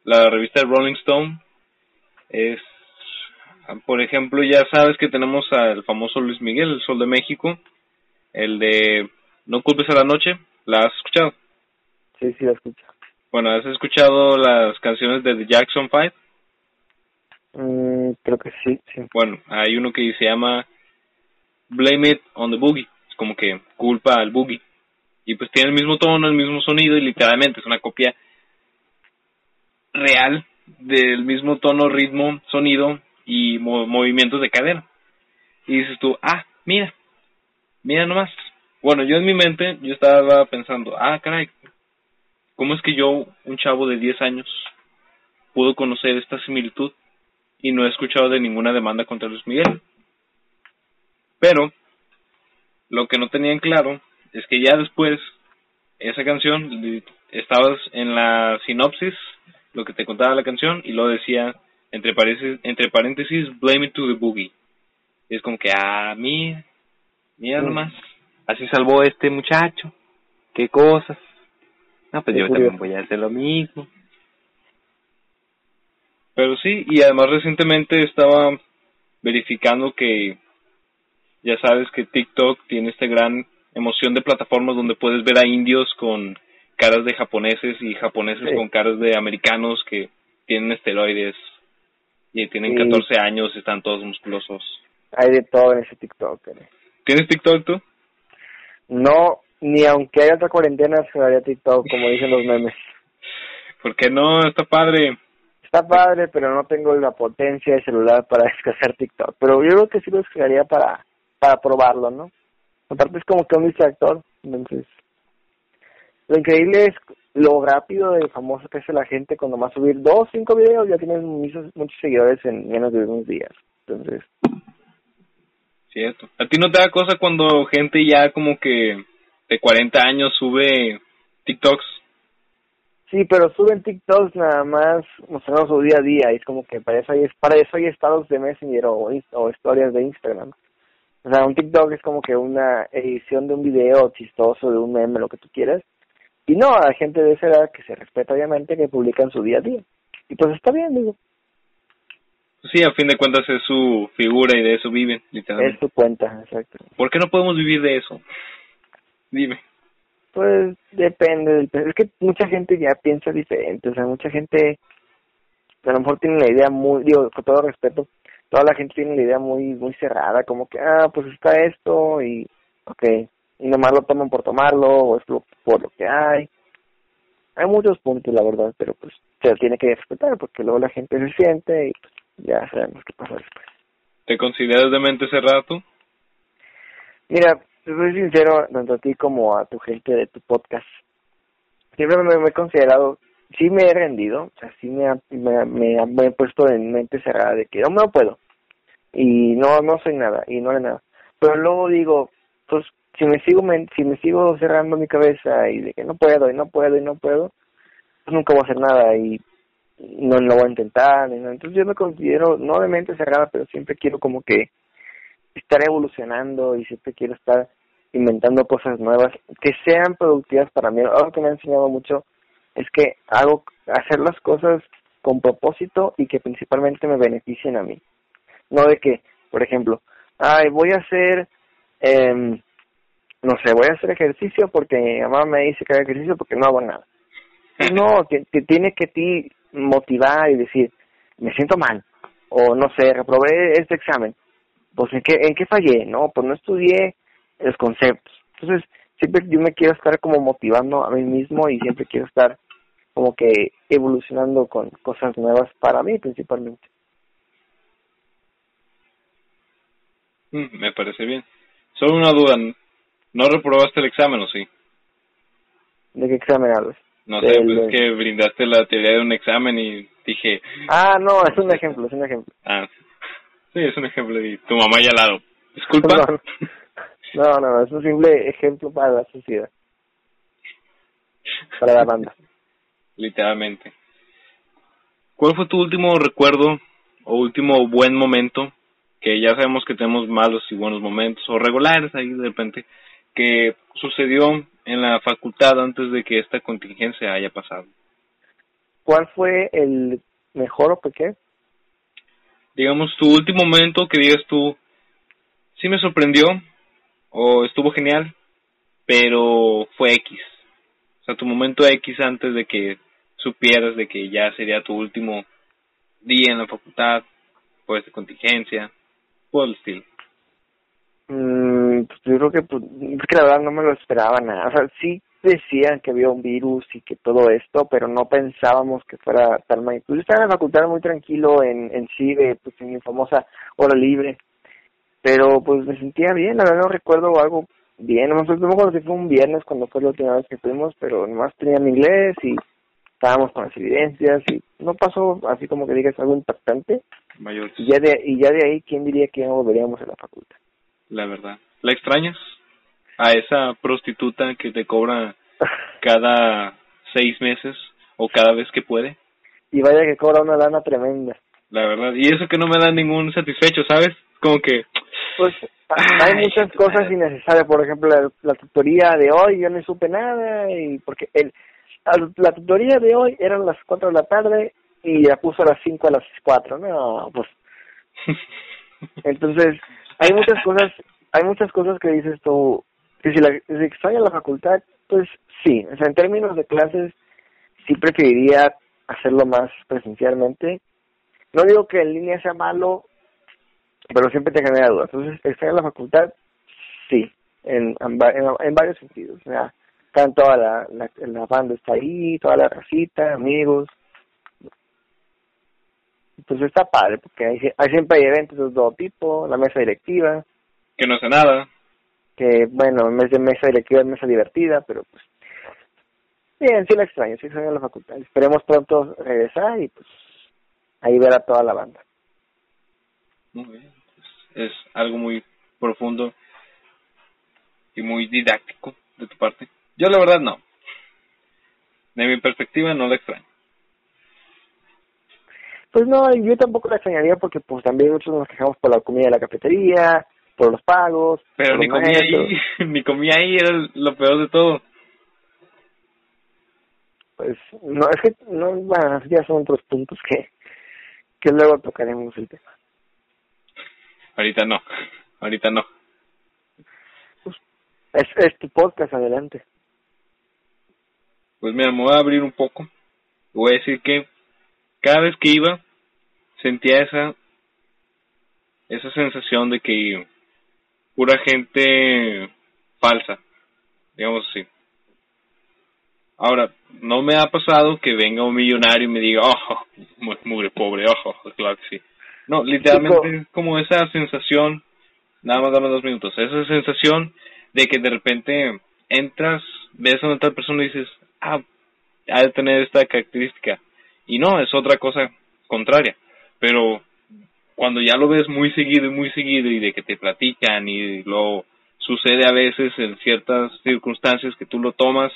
la revista Rolling Stone. Es, por ejemplo, ya sabes que tenemos al famoso Luis Miguel, el Sol de México, el de No culpes a la noche. ¿La has escuchado? Sí, sí, la escucho. Bueno, ¿has escuchado las canciones de The Jackson Five? Mm, creo que sí, sí. Bueno, hay uno que se llama Blame It on the Boogie. Es como que culpa al boogie. Y pues tiene el mismo tono, el mismo sonido y literalmente es una copia real del mismo tono, ritmo, sonido y movimientos de cadera. Y dices tú, ah, mira, mira nomás. Bueno, yo en mi mente, yo estaba pensando, ah, caray, ¿cómo es que yo, un chavo de 10 años, puedo conocer esta similitud y no he escuchado de ninguna demanda contra Luis Miguel? Pero, lo que no tenían claro es que ya después, esa canción, estabas en la sinopsis, lo que te contaba la canción, y lo decía, entre paréntesis, entre paréntesis, blame it to the boogie. Y es como que, ah, mira, nomás, así salvó este muchacho, qué cosas. No, pues yo también voy a hacer lo mismo. Pero sí, y además recientemente estaba verificando que ya sabes que TikTok tiene esta gran emoción de plataformas donde puedes ver a indios con caras de japoneses y japoneses con caras de americanos que tienen esteroides y tienen 14 años y están todos musculosos. Hay de todo en ese TikTok. ¿eh? ¿Tienes TikTok tú? No, ni aunque haya otra cuarentena se haría TikTok, como dicen los memes. ¿Por qué no? Está padre. Está padre, pero no tengo la potencia de celular para descargar TikTok. Pero yo creo que sí lo descargaría para, para probarlo, ¿no? Aparte es como que un distractor, entonces... Lo increíble es lo rápido y famoso que hace la gente cuando más subir dos, cinco videos, ya tienes muchos, muchos seguidores en menos de unos días. Entonces... Cierto. ¿A ti no te da cosa cuando gente ya como que de 40 años sube TikToks? Sí, pero suben TikToks nada más mostrando su día a día y es como que para eso hay, para eso hay estados de Messenger o, o historias de Instagram. O sea, un TikTok es como que una edición de un video chistoso, de un meme, lo que tú quieras. Y no, a gente de esa edad que se respeta obviamente que publican su día a día. Y pues está bien, digo. Sí, a fin de cuentas es su figura y de eso viven, literalmente. Es su cuenta, exacto. ¿Por qué no podemos vivir de eso? Dime. Pues depende del... Es que mucha gente ya piensa diferente, o sea, mucha gente a lo mejor tiene la idea muy, digo, con todo respeto, toda la gente tiene la idea muy muy cerrada, como que, ah, pues está esto y, ok, y nomás lo toman por tomarlo o es por lo que hay. Hay muchos puntos, la verdad, pero pues se tiene que respetar porque luego la gente se siente y pues, ya sabemos qué pasa después. ¿Te consideras de mente cerrada tú? Mira, soy sincero, tanto a ti como a tu gente de tu podcast. Siempre me, me he considerado sí me he rendido, o sea, sí me, me, me, he puesto en mente cerrada de que no, no puedo y no no soy nada y no haré nada. Pero luego digo, pues si me sigo si me sigo cerrando mi cabeza y de que no puedo y no puedo y no puedo, pues nunca voy a hacer nada y no lo voy a intentar. Entonces yo me considero no de mente cerrada, pero siempre quiero como que estar evolucionando y siempre quiero estar inventando cosas nuevas que sean productivas para mí. Algo que me ha enseñado mucho es que hago hacer las cosas con propósito y que principalmente me beneficien a mí. No de que, por ejemplo, ay, voy a hacer, eh, no sé, voy a hacer ejercicio porque mi mamá me dice que haga ejercicio porque no hago nada. No, que, que tiene que ti motivar y decir, me siento mal, o no sé, reprobé este examen. Pues, ¿en qué, ¿en qué fallé? No, pues no estudié los conceptos. Entonces, siempre yo me quiero estar como motivando a mí mismo y siempre quiero estar como que evolucionando con cosas nuevas para mí principalmente. Mm, me parece bien. Solo una duda, ¿no reprobaste el examen o sí? ¿De qué examen hablas? No sé, pues es que brindaste la teoría de un examen y dije... Ah, no, es un ejemplo, es un ejemplo. Ah, sí, es un ejemplo y tu mamá ya al lado. Disculpa. No, no, es un simple ejemplo para la sociedad. Para la banda. Literalmente. ¿Cuál fue tu último recuerdo o último buen momento? Que ya sabemos que tenemos malos y buenos momentos, o regulares ahí de repente, que sucedió en la facultad antes de que esta contingencia haya pasado. ¿Cuál fue el mejor o qué? Digamos, tu último momento que digas tú, sí me sorprendió, o estuvo genial, pero fue X. O sea, tu momento X antes de que supieras de que ya sería tu último día en la facultad, pues de contingencia, por el estilo. Mm, pues yo creo que, pues, es que la verdad no me lo esperaba nada. O sea, sí decían que había un virus y que todo esto, pero no pensábamos que fuera tal magnitud. Yo estaba en la facultad muy tranquilo en, en CIDE, pues en mi famosa hora libre, pero pues me sentía bien, la verdad no recuerdo algo bien, no me acuerdo si fue un viernes cuando fue la última vez que fuimos, pero nomás tenía mi inglés y estábamos con las evidencias y no pasó así como que digas algo impactante. Y ya de y ya de ahí quién diría que no volveríamos a la facultad. La verdad. ¿La extrañas? A esa prostituta que te cobra cada seis meses o cada vez que puede. Y vaya que cobra una lana tremenda. La verdad. Y eso que no me da ningún satisfecho, ¿sabes? Como que... Pues hay muchas cosas innecesarias. Por ejemplo, la, tutoría de hoy yo no supe nada y porque el la tutoría de hoy eran las cuatro de la tarde y la puso a las cinco a las cuatro. No, pues... Entonces, hay muchas cosas, hay muchas cosas que dices tú, que si, la, extraña la facultad, pues sí, o sea, en términos de clases, sí preferiría hacerlo más presencialmente. No digo que en línea sea malo, pero siempre te genera dudas. Entonces, extraña la facultad, sí, en, en, en varios sentidos. O sea, tanto toda la, la, banda está ahí, toda la racita, amigos, pues está padre, porque hay, hay siempre hay eventos de todo tipo, la mesa directiva. Que no sé nada. Que, bueno, en vez de mesa directiva es mesa divertida, pero pues... Bien, sí la extraño, sí extraño la facultad. Esperemos pronto regresar y pues ahí ver a toda la banda. Muy bien. Pues, es algo muy profundo y muy didáctico de tu parte. Yo la verdad no. De mi perspectiva no la extraño. Pues no, yo tampoco la extrañaría porque pues también muchos nos quejamos por la comida de la cafetería, por los pagos. Pero ni comía ahí, ni comía ahí, era lo peor de todo. Pues no, es que no, bueno, ya son otros puntos que, que luego tocaremos el tema. Ahorita no, ahorita no. Pues, es, es tu podcast, adelante. Pues mira, me voy a abrir un poco. Voy a decir que cada vez que iba sentía esa esa sensación de que pura gente falsa, digamos así. Ahora, no me ha pasado que venga un millonario y me diga, oh, mugre pobre, ojo, claro que sí. No, literalmente es como esa sensación, nada más dame dos minutos, esa sensación de que de repente entras, ves a una tal persona y dices, ah, ha de tener esta característica y no, es otra cosa contraria. Pero cuando ya lo ves muy seguido y muy seguido y de que te platican y lo sucede a veces en ciertas circunstancias que tú lo tomas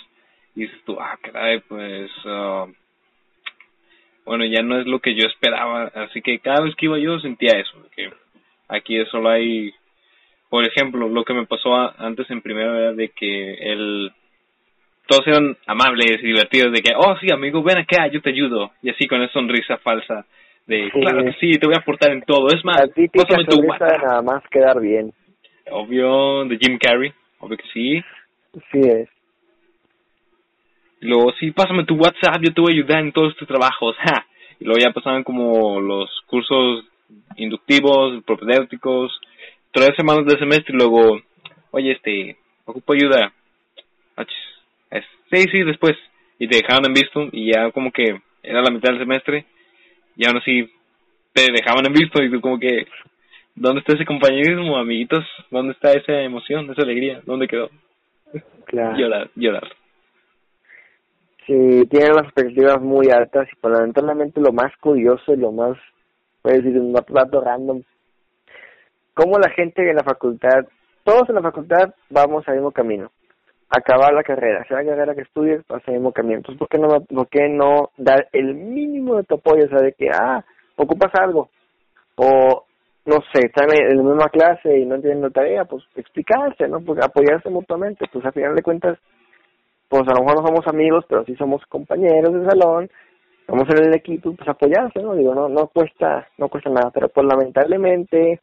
y dices tú, ah, caray, pues, uh, bueno, ya no es lo que yo esperaba. Así que cada vez que iba yo sentía eso, que aquí solo hay, por ejemplo, lo que me pasó antes en primera de que el todos eran amables y divertidos de que, oh sí, amigo, ven acá, yo te ayudo. Y así con esa sonrisa falsa de, claro que sí, te voy a aportar en todo. Es más, pásame tu WhatsApp. nada más quedar bien. Obvio, de Jim Carrey, obvio que sí. Sí es. Y luego, sí, pásame tu WhatsApp, yo te voy a ayudar en todos tus trabajos. Ja. Y luego ya pasaban como los cursos inductivos, propedéuticos, tres semanas de semestre y luego, oye, este, ocupo ayuda. Sí, sí, después. Y te dejaban en visto y ya como que era la mitad del semestre y aún así te dejaban en visto y tú como que, ¿Dónde está ese compañerismo, amiguitos? ¿Dónde está esa emoción, esa alegría? ¿Dónde quedó? Claro. llorar, llorar. Sí, tienen las expectativas muy altas y fundamentalmente lo más curioso y lo más, puedes decir, un dato random. Cómo la gente en la facultad, todos en la facultad vamos al mismo camino. Acabar la carrera, sea la carrera que estudies, vas camino. Entonces, ¿por qué no, por qué no dar el mínimo de tu apoyo? O sea, de que, ah, ocupas algo. O no sé, están en la misma clase y no entienden la tarea, pues explicarse, ¿no? Pues apoyarse mutuamente, pues al final de cuentas, pues a lo mejor no somos amigos, pero sí somos compañeros de salón, vamos en el equipo, pues apoyarse, ¿no? Digo, no, no cuesta, no cuesta nada, pero pues lamentablemente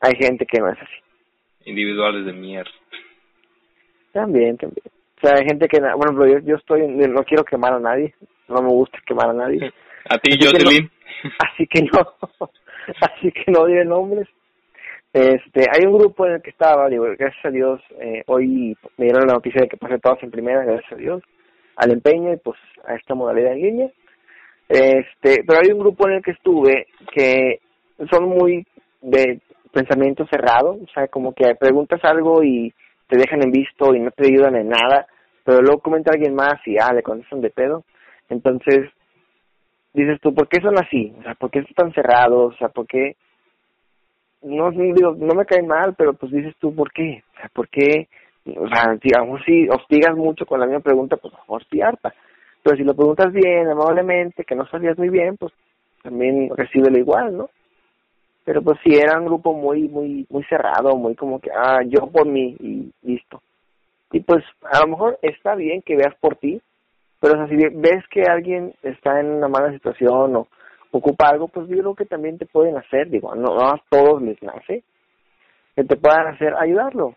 hay gente que no es así. Individuales de mierda. También, también. O sea, hay gente que, bueno, yo, yo estoy, no quiero quemar a nadie, no me gusta quemar a nadie. A ti, Jocelyn. así que no. así que no diré nombres. Este, hay un grupo en el que estaba, digo, gracias a Dios, eh, hoy me dieron la noticia de que pasé todas en primera, gracias a Dios, al empeño y pues a esta modalidad en línea. Este, pero hay un grupo en el que estuve que son muy de pensamiento cerrado, o sea, como que preguntas algo y te dejan en visto y no te ayudan en nada, pero luego comenta alguien más y ah, le contestan de pedo. Entonces, dices tú, ¿por qué son así? O sea, ¿por qué están cerrados? O sea, ¿por qué? No, digo, no me cae mal, pero pues dices tú, ¿por qué? O sea, ¿por qué? O sea, digamos, si hostigas mucho con la misma pregunta, pues mejor harta. Pero si lo preguntas bien, amablemente, que no sabías muy bien, pues también recíbelo igual, ¿no? Pero pues si era un grupo muy, muy, muy cerrado, muy como que, ah, yo por mí y listo. Y pues a lo mejor está bien que veas por ti, pero si ves que alguien está en una mala situación o ocupa algo, pues yo creo que también te pueden hacer, digo, no, no a todos les nace, que te puedan hacer ayudarlo.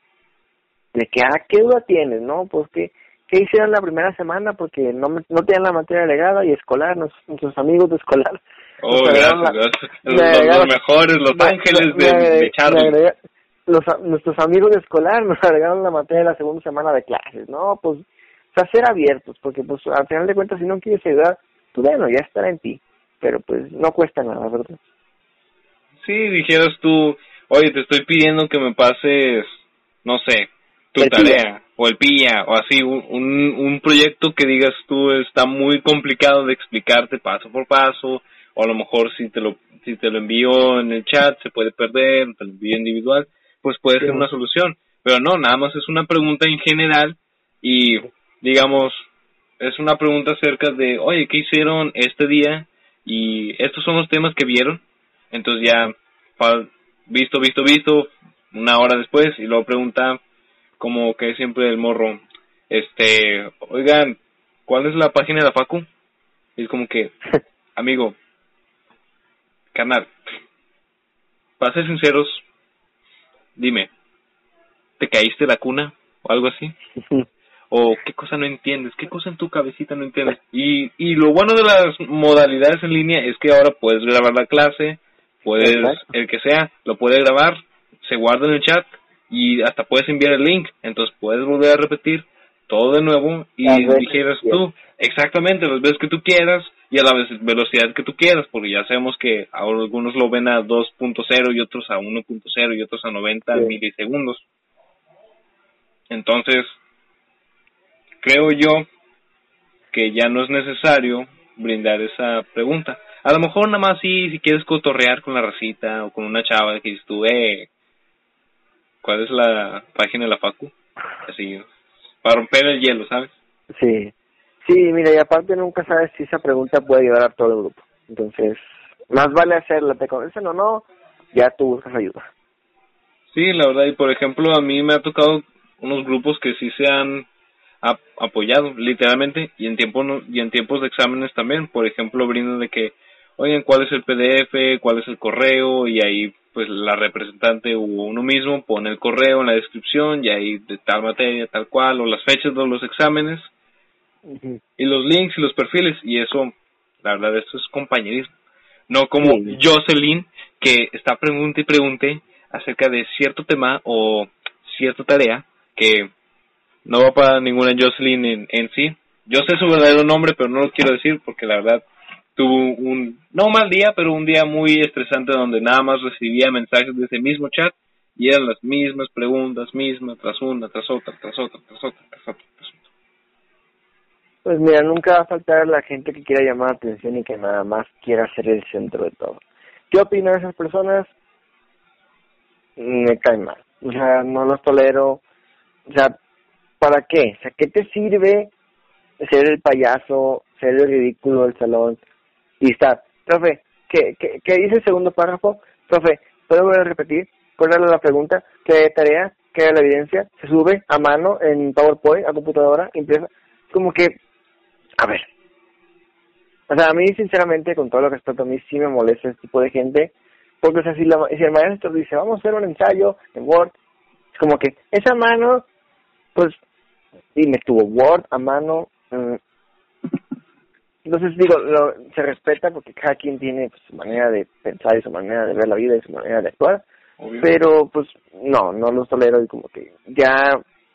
De que, ah, ¿qué duda tienes? ¿No? Pues que, ¿qué hicieron la primera semana? Porque no, no tenían la materia legada y escolar, nuestros, amigos de escolar. Oh, gracias, Los, mejores, los ángeles de, Charlie. los, nuestros amigos de escolar nos agregaron la materia de la segunda semana de clases, ¿no? Pues o sea, ser abiertos, porque pues al final de cuentas si no quieres ayudar, pues bueno, ya estará en ti, pero pues no cuesta nada, ¿verdad? Sí, dijeras tú, oye, te estoy pidiendo que me pases, no sé, tu tarea, o el pilla, o así, un, un proyecto que digas tú está muy complicado de explicarte paso por paso, o a lo mejor si te lo, si te lo envío en el chat se puede perder, te lo envío individual, pues puede ser una solución. Pero no, nada más es una pregunta en general y digamos, es una pregunta acerca de, oye, ¿qué hicieron este día? Y estos son los temas que vieron. Entonces ya, visto, visto, visto, una hora después, y luego pregunta, como que siempre el morro, este, oigan, ¿cuál es la página de la Facu? Y es como que, amigo, canal, para ser sinceros, dime, ¿te caíste la cuna o algo así? o qué cosa no entiendes, qué cosa en tu cabecita no entiendes. Y, y lo bueno de las modalidades en línea es que ahora puedes grabar la clase, puedes, el que sea, lo puede grabar, se guarda en el chat y hasta puedes enviar el link, entonces puedes volver a repetir todo de nuevo y dijeras tú exactamente las veces que tú quieras y a la velocidad que tú quieras, porque ya sabemos que algunos lo ven a 2.0 y otros a 1.0 y otros a 90 milisegundos. Entonces, creo yo que ya no es necesario brindar esa pregunta. A lo mejor nada más si, si quieres cotorrear con la racita o con una chava que dices tú, eh, ¿cuál es la página de la Facu? Así, para romper el hielo, ¿sabes? Sí, sí, mira, y aparte nunca sabes si esa pregunta puede ayudar a todo el grupo. Entonces, más vale hacerla, te convencen o no, ya tú buscas ayuda. Sí, la verdad, y por ejemplo, a mí me ha tocado unos grupos que sí se han apoyado literalmente y en tiempo y en tiempos de exámenes también por ejemplo brindan de que oigan cuál es el PDF cuál es el correo y ahí pues la representante o uno mismo pone el correo en la descripción y ahí de tal materia tal cual o las fechas de los exámenes. Y los links y los perfiles y eso la verdad esto es compañerismo. No como Jocelyn que está pregunta y pregunte acerca de cierto tema o cierta tarea que no va para ninguna Jocelyn en, en sí. Yo sé su verdadero nombre, pero no lo quiero decir porque la verdad tuvo un, no mal día, pero un día muy estresante donde nada más recibía mensajes de ese mismo chat y eran las mismas preguntas, mismas, tras una, tras otra, tras otra, tras otra, tras otra, tras otra. Pues mira, nunca va a faltar la gente que quiera llamar la atención y que nada más quiera ser el centro de todo. ¿Qué opinan esas personas? Me caen mal. O sea, no los tolero. O sea, ¿para qué? O sea, ¿qué te sirve ser el payaso, ser el ridículo del salón y estar? Profe, ¿qué, qué, qué dice el segundo párrafo? Profe, ¿puedo volver a repetir? ¿Cuál la pregunta? ¿Qué tarea? ¿Qué la evidencia? ¿Se sube a mano en PowerPoint, a computadora, impresa? Como que a ver, o sea, a mí sinceramente, con todo lo que respeto, a mí sí me molesta este tipo de gente, porque o sea, si, la, si el maestro dice, vamos a hacer un ensayo en Word, es como que esa mano, pues, y me tuvo Word a mano, mm, entonces digo, lo, se respeta porque cada quien tiene pues, su manera de pensar y su manera de ver la vida y su manera de actuar, pero pues no, no los tolero y como que ya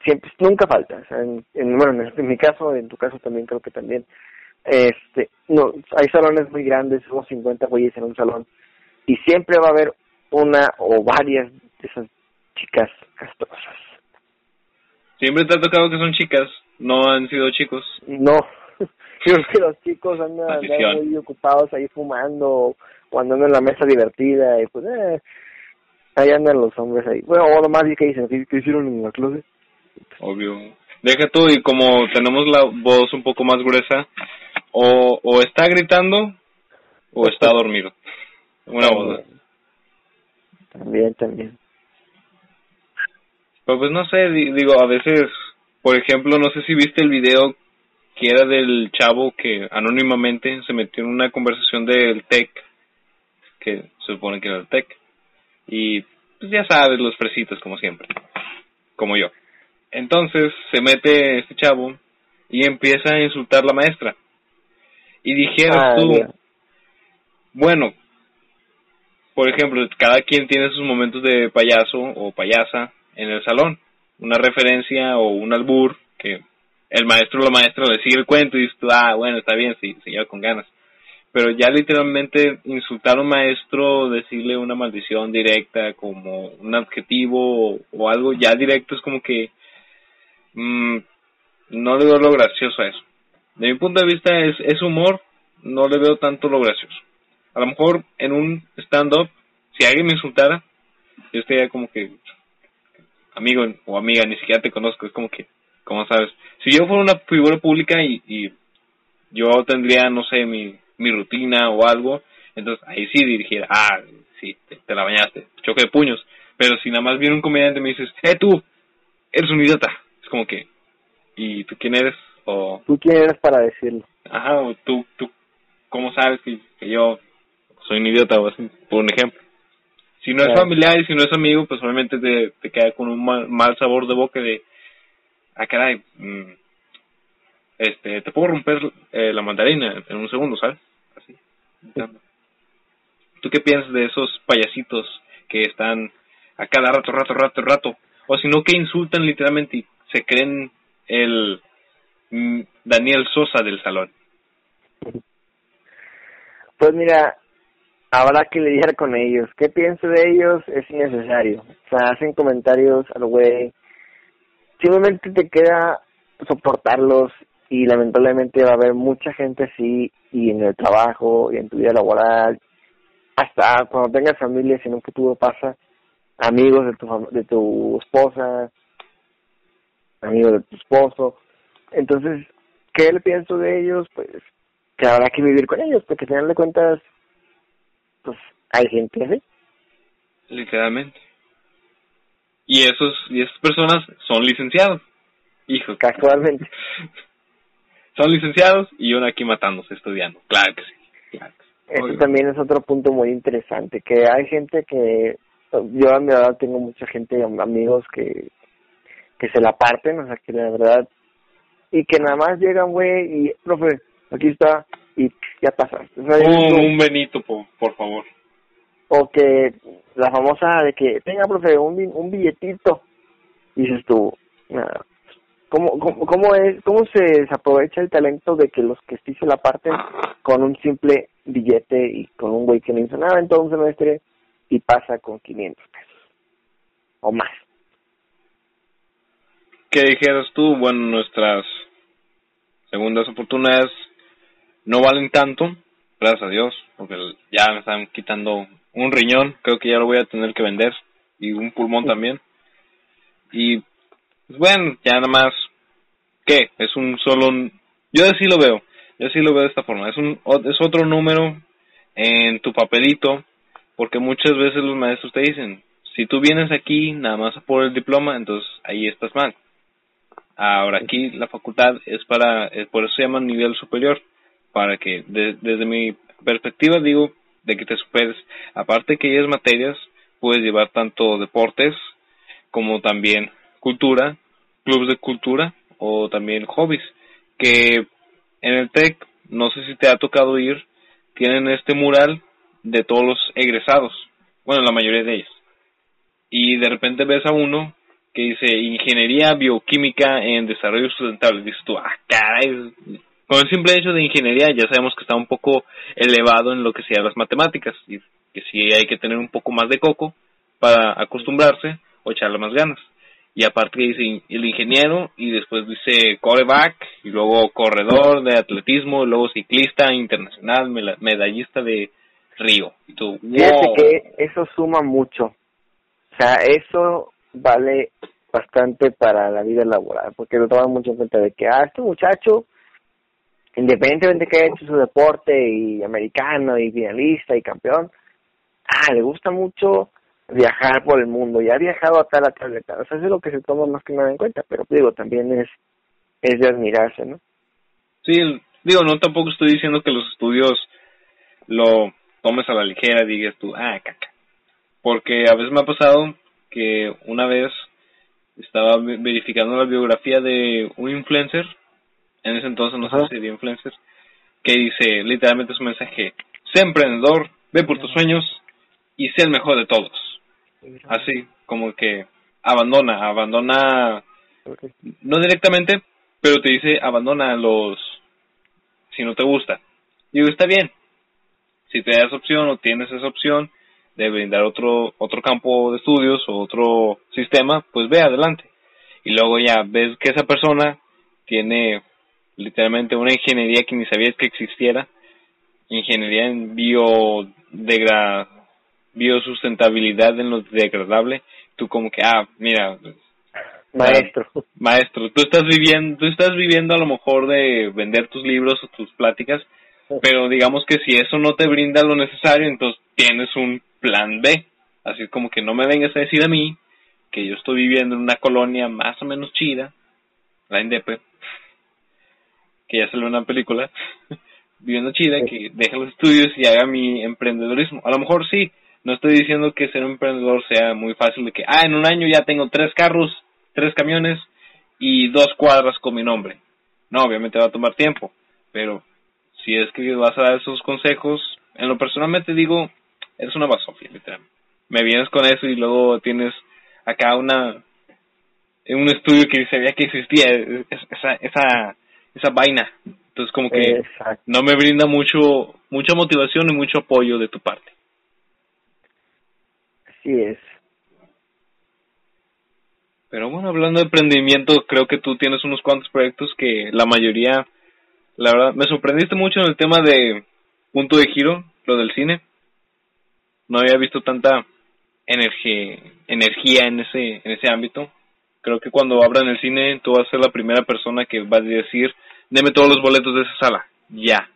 siempre nunca falta. En, bueno en, mi caso en tu caso también creo que también. Este no hay salones muy grandes somos 50 güeyes en un salón y siempre va a haber una o varias de esas chicas castrosas. Siempre te ha tocado que son chicas no han sido chicos. No creo que los chicos andan, muy ocupados ahí fumando o andando en la mesa divertida y pues eh, ahí andan los hombres ahí bueno o nomás que dicen ¿qué hicieron en la clase obvio. Deja tú, y como tenemos la voz un poco más gruesa, o, o está gritando o está dormido. Una voz. También, también. Pero pues no sé, digo, a veces, por ejemplo, no sé si viste el video que era del chavo que anónimamente se metió en una conversación del tech, que se supone que era el tech, y pues ya sabes, los fresitos como siempre, como yo. Entonces se mete este chavo y empieza a insultar a la maestra. Y dijeras tú, bueno, por ejemplo, cada quien tiene sus momentos de payaso o payasa en el salón. Una referencia o un albur que el maestro o la maestra le sigue el cuento y dice, ah, bueno, está bien, sí, se lleva con ganas. Pero ya literalmente insultar a un maestro, decirle una maldición directa como un adjetivo o, o algo ya directo es como que Mm, no le veo lo gracioso a eso. De mi punto de vista es, es humor, no le veo tanto lo gracioso. A lo mejor en un stand-up, si alguien me insultara, yo estaría como que, amigo o amiga, ni siquiera te conozco, es como que, como sabes, si yo fuera una figura pública y, y yo tendría, no sé, mi, mi rutina o algo, entonces ahí sí dirigiera, ah, sí, te, la bañaste, choque de puños. Pero si nada más viene un comediante y me dices, eh, tú, eres un idiota, como que, ¿y tú quién eres? O, ¿Tú quién eres para decirlo? Ajá, o tú, tú, ¿cómo sabes que, yo soy un idiota o así, por un ejemplo? Si no es familiar y si no es amigo, pues obviamente te, te queda con un mal, sabor de boca de, ah, caray, mm, este, te puedo romper eh, la mandarina en un segundo, ¿sabes? Así. ¿Tú qué piensas de esos payasitos que están a cada rato, rato, rato, rato? O si no, que insultan literalmente y se creen el mm, Daniel Sosa del salón? Pues mira, habrá que lidiar con ellos. ¿Qué pienso de ellos? Es innecesario. O sea, hacen comentarios al güey. Simplemente te queda soportarlos y lamentablemente va a haber mucha gente así y en el trabajo y en tu vida laboral. Hasta cuando tengas familia, si en un futuro pasa, amigos de tu, de tu esposa, amigo de tu esposo. Entonces, ¿qué le pienso de ellos? Pues que habrá que vivir con ellos, porque al final de cuentas, pues hay gente así. Literalmente. Y esos y esas personas son licenciados. Hijos. Casualmente. son licenciados y uno aquí matándose, estudiando. Claro que sí. Eso también es otro punto muy interesante, que hay gente que, yo a mi edad tengo mucha gente, amigos que que se la parten, o sea, que la verdad, y que nada más llegan, güey, y, profe, aquí está, y ya pasa. un, Benito, por, favor. O que la famosa de que, tenga, profe, un, un billetito, dices tú, nada, ¿Cómo, cómo, cómo, es, ¿Cómo se aprovecha el talento de que los que sí se la parten con un simple billete y con un güey que no hizo nada en todo un semestre y pasa con 500 pesos o más? ¿Qué dijeras tú? Bueno, nuestras segundas oportunidades no valen tanto, gracias a Dios, porque ya me están quitando un riñón, creo que ya lo voy a tener que vender, y un pulmón también. Y pues bueno, ya nada más, ¿qué? Es un solo, yo así lo veo, yo así lo veo de esta forma, es, un, es otro número en tu papelito, porque muchas veces los maestros te dicen, si tú vienes aquí nada más por el diploma, entonces ahí estás mal. Ahora aquí la facultad es para, por eso se llama nivel superior, para que desde mi perspectiva digo de que te superes. Aparte que ellas materias puedes llevar tanto deportes como también cultura, clubes de cultura o también hobbies. Que en el TEC, no sé si te ha tocado ir, tienen este mural de todos los egresados, bueno, la mayoría de ellos. Y de repente ves a uno que dice Ingeniería Bioquímica en Desarrollo Sustentable. Dices tú, ah, caray, con el simple hecho de ingeniería ya sabemos que está un poco elevado en lo que sea las matemáticas y que sí hay que tener un poco más de coco para acostumbrarse o echarle más ganas. Y aparte dice el ingeniero y después dice coreback y luego corredor de atletismo, y luego ciclista internacional, medallista de Río. Y tú, Fíjate que eso suma mucho. O sea, eso vale bastante para la vida laboral, porque lo toman mucho en cuenta de que, ah, este muchacho independientemente que haya hecho su deporte y americano y finalista y campeón, ah, le gusta mucho viajar por el mundo y ha viajado a tal, a tal, a tal. O sea, eso es lo que se toma más que nada en cuenta, pero digo, también es, es de admirarse, ¿no? Sí, digo, no tampoco estoy diciendo que los estudios lo tomes a la ligera, digas tú, ah, caca. Porque a veces me ha pasado que una vez estaba verificando la biografía de un influencer en ese entonces no sé si de influencers, que dice literalmente su mensaje, sé emprendedor, ve por tus sueños y sé el mejor de todos. Así como que abandona, abandona, no directamente, pero te dice abandona los, si no te gusta. Digo, está bien, si te das opción o tienes esa opción de brindar otro, otro campo de estudios o otro sistema, pues ve adelante. Y luego ya ves que esa persona tiene literalmente una ingeniería que ni sabías que existiera, ingeniería en biodegra biosustentabilidad en lo degradable, tú como que, ah, mira, maestro, maestro, tú estás viviendo, tú estás viviendo a lo mejor de vender tus libros o tus pláticas, pero digamos que si eso no te brinda lo necesario, entonces tienes un plan B, así como que no me vengas a decir a mí que yo estoy viviendo en una colonia más o menos chida, la INDEP, que ya salió una película, viviendo chida, que deje los estudios y haga mi emprendedorismo. A lo mejor sí, no estoy diciendo que ser un emprendedor sea muy fácil de que, ah, en un año ya tengo tres carros, tres camiones y dos cuadras con mi nombre. No, obviamente va a tomar tiempo, pero si es que vas a dar esos consejos, en lo personalmente digo, eres una basofia, literalmente. Me vienes con eso y luego tienes acá una un estudio que sabía que existía esa, esa esa vaina. Entonces como que no me brinda mucho mucha motivación y mucho apoyo de tu parte. Así es. Pero bueno, hablando de emprendimiento, creo que tú tienes unos cuantos proyectos que la mayoría, la verdad, me sorprendiste mucho en el tema de punto de giro, lo del cine. No había visto tanta energía, energía en ese, en ese ámbito. Creo que cuando abran el cine, tú vas a ser la primera persona que va a decir, deme todos los boletos de esa sala, ya,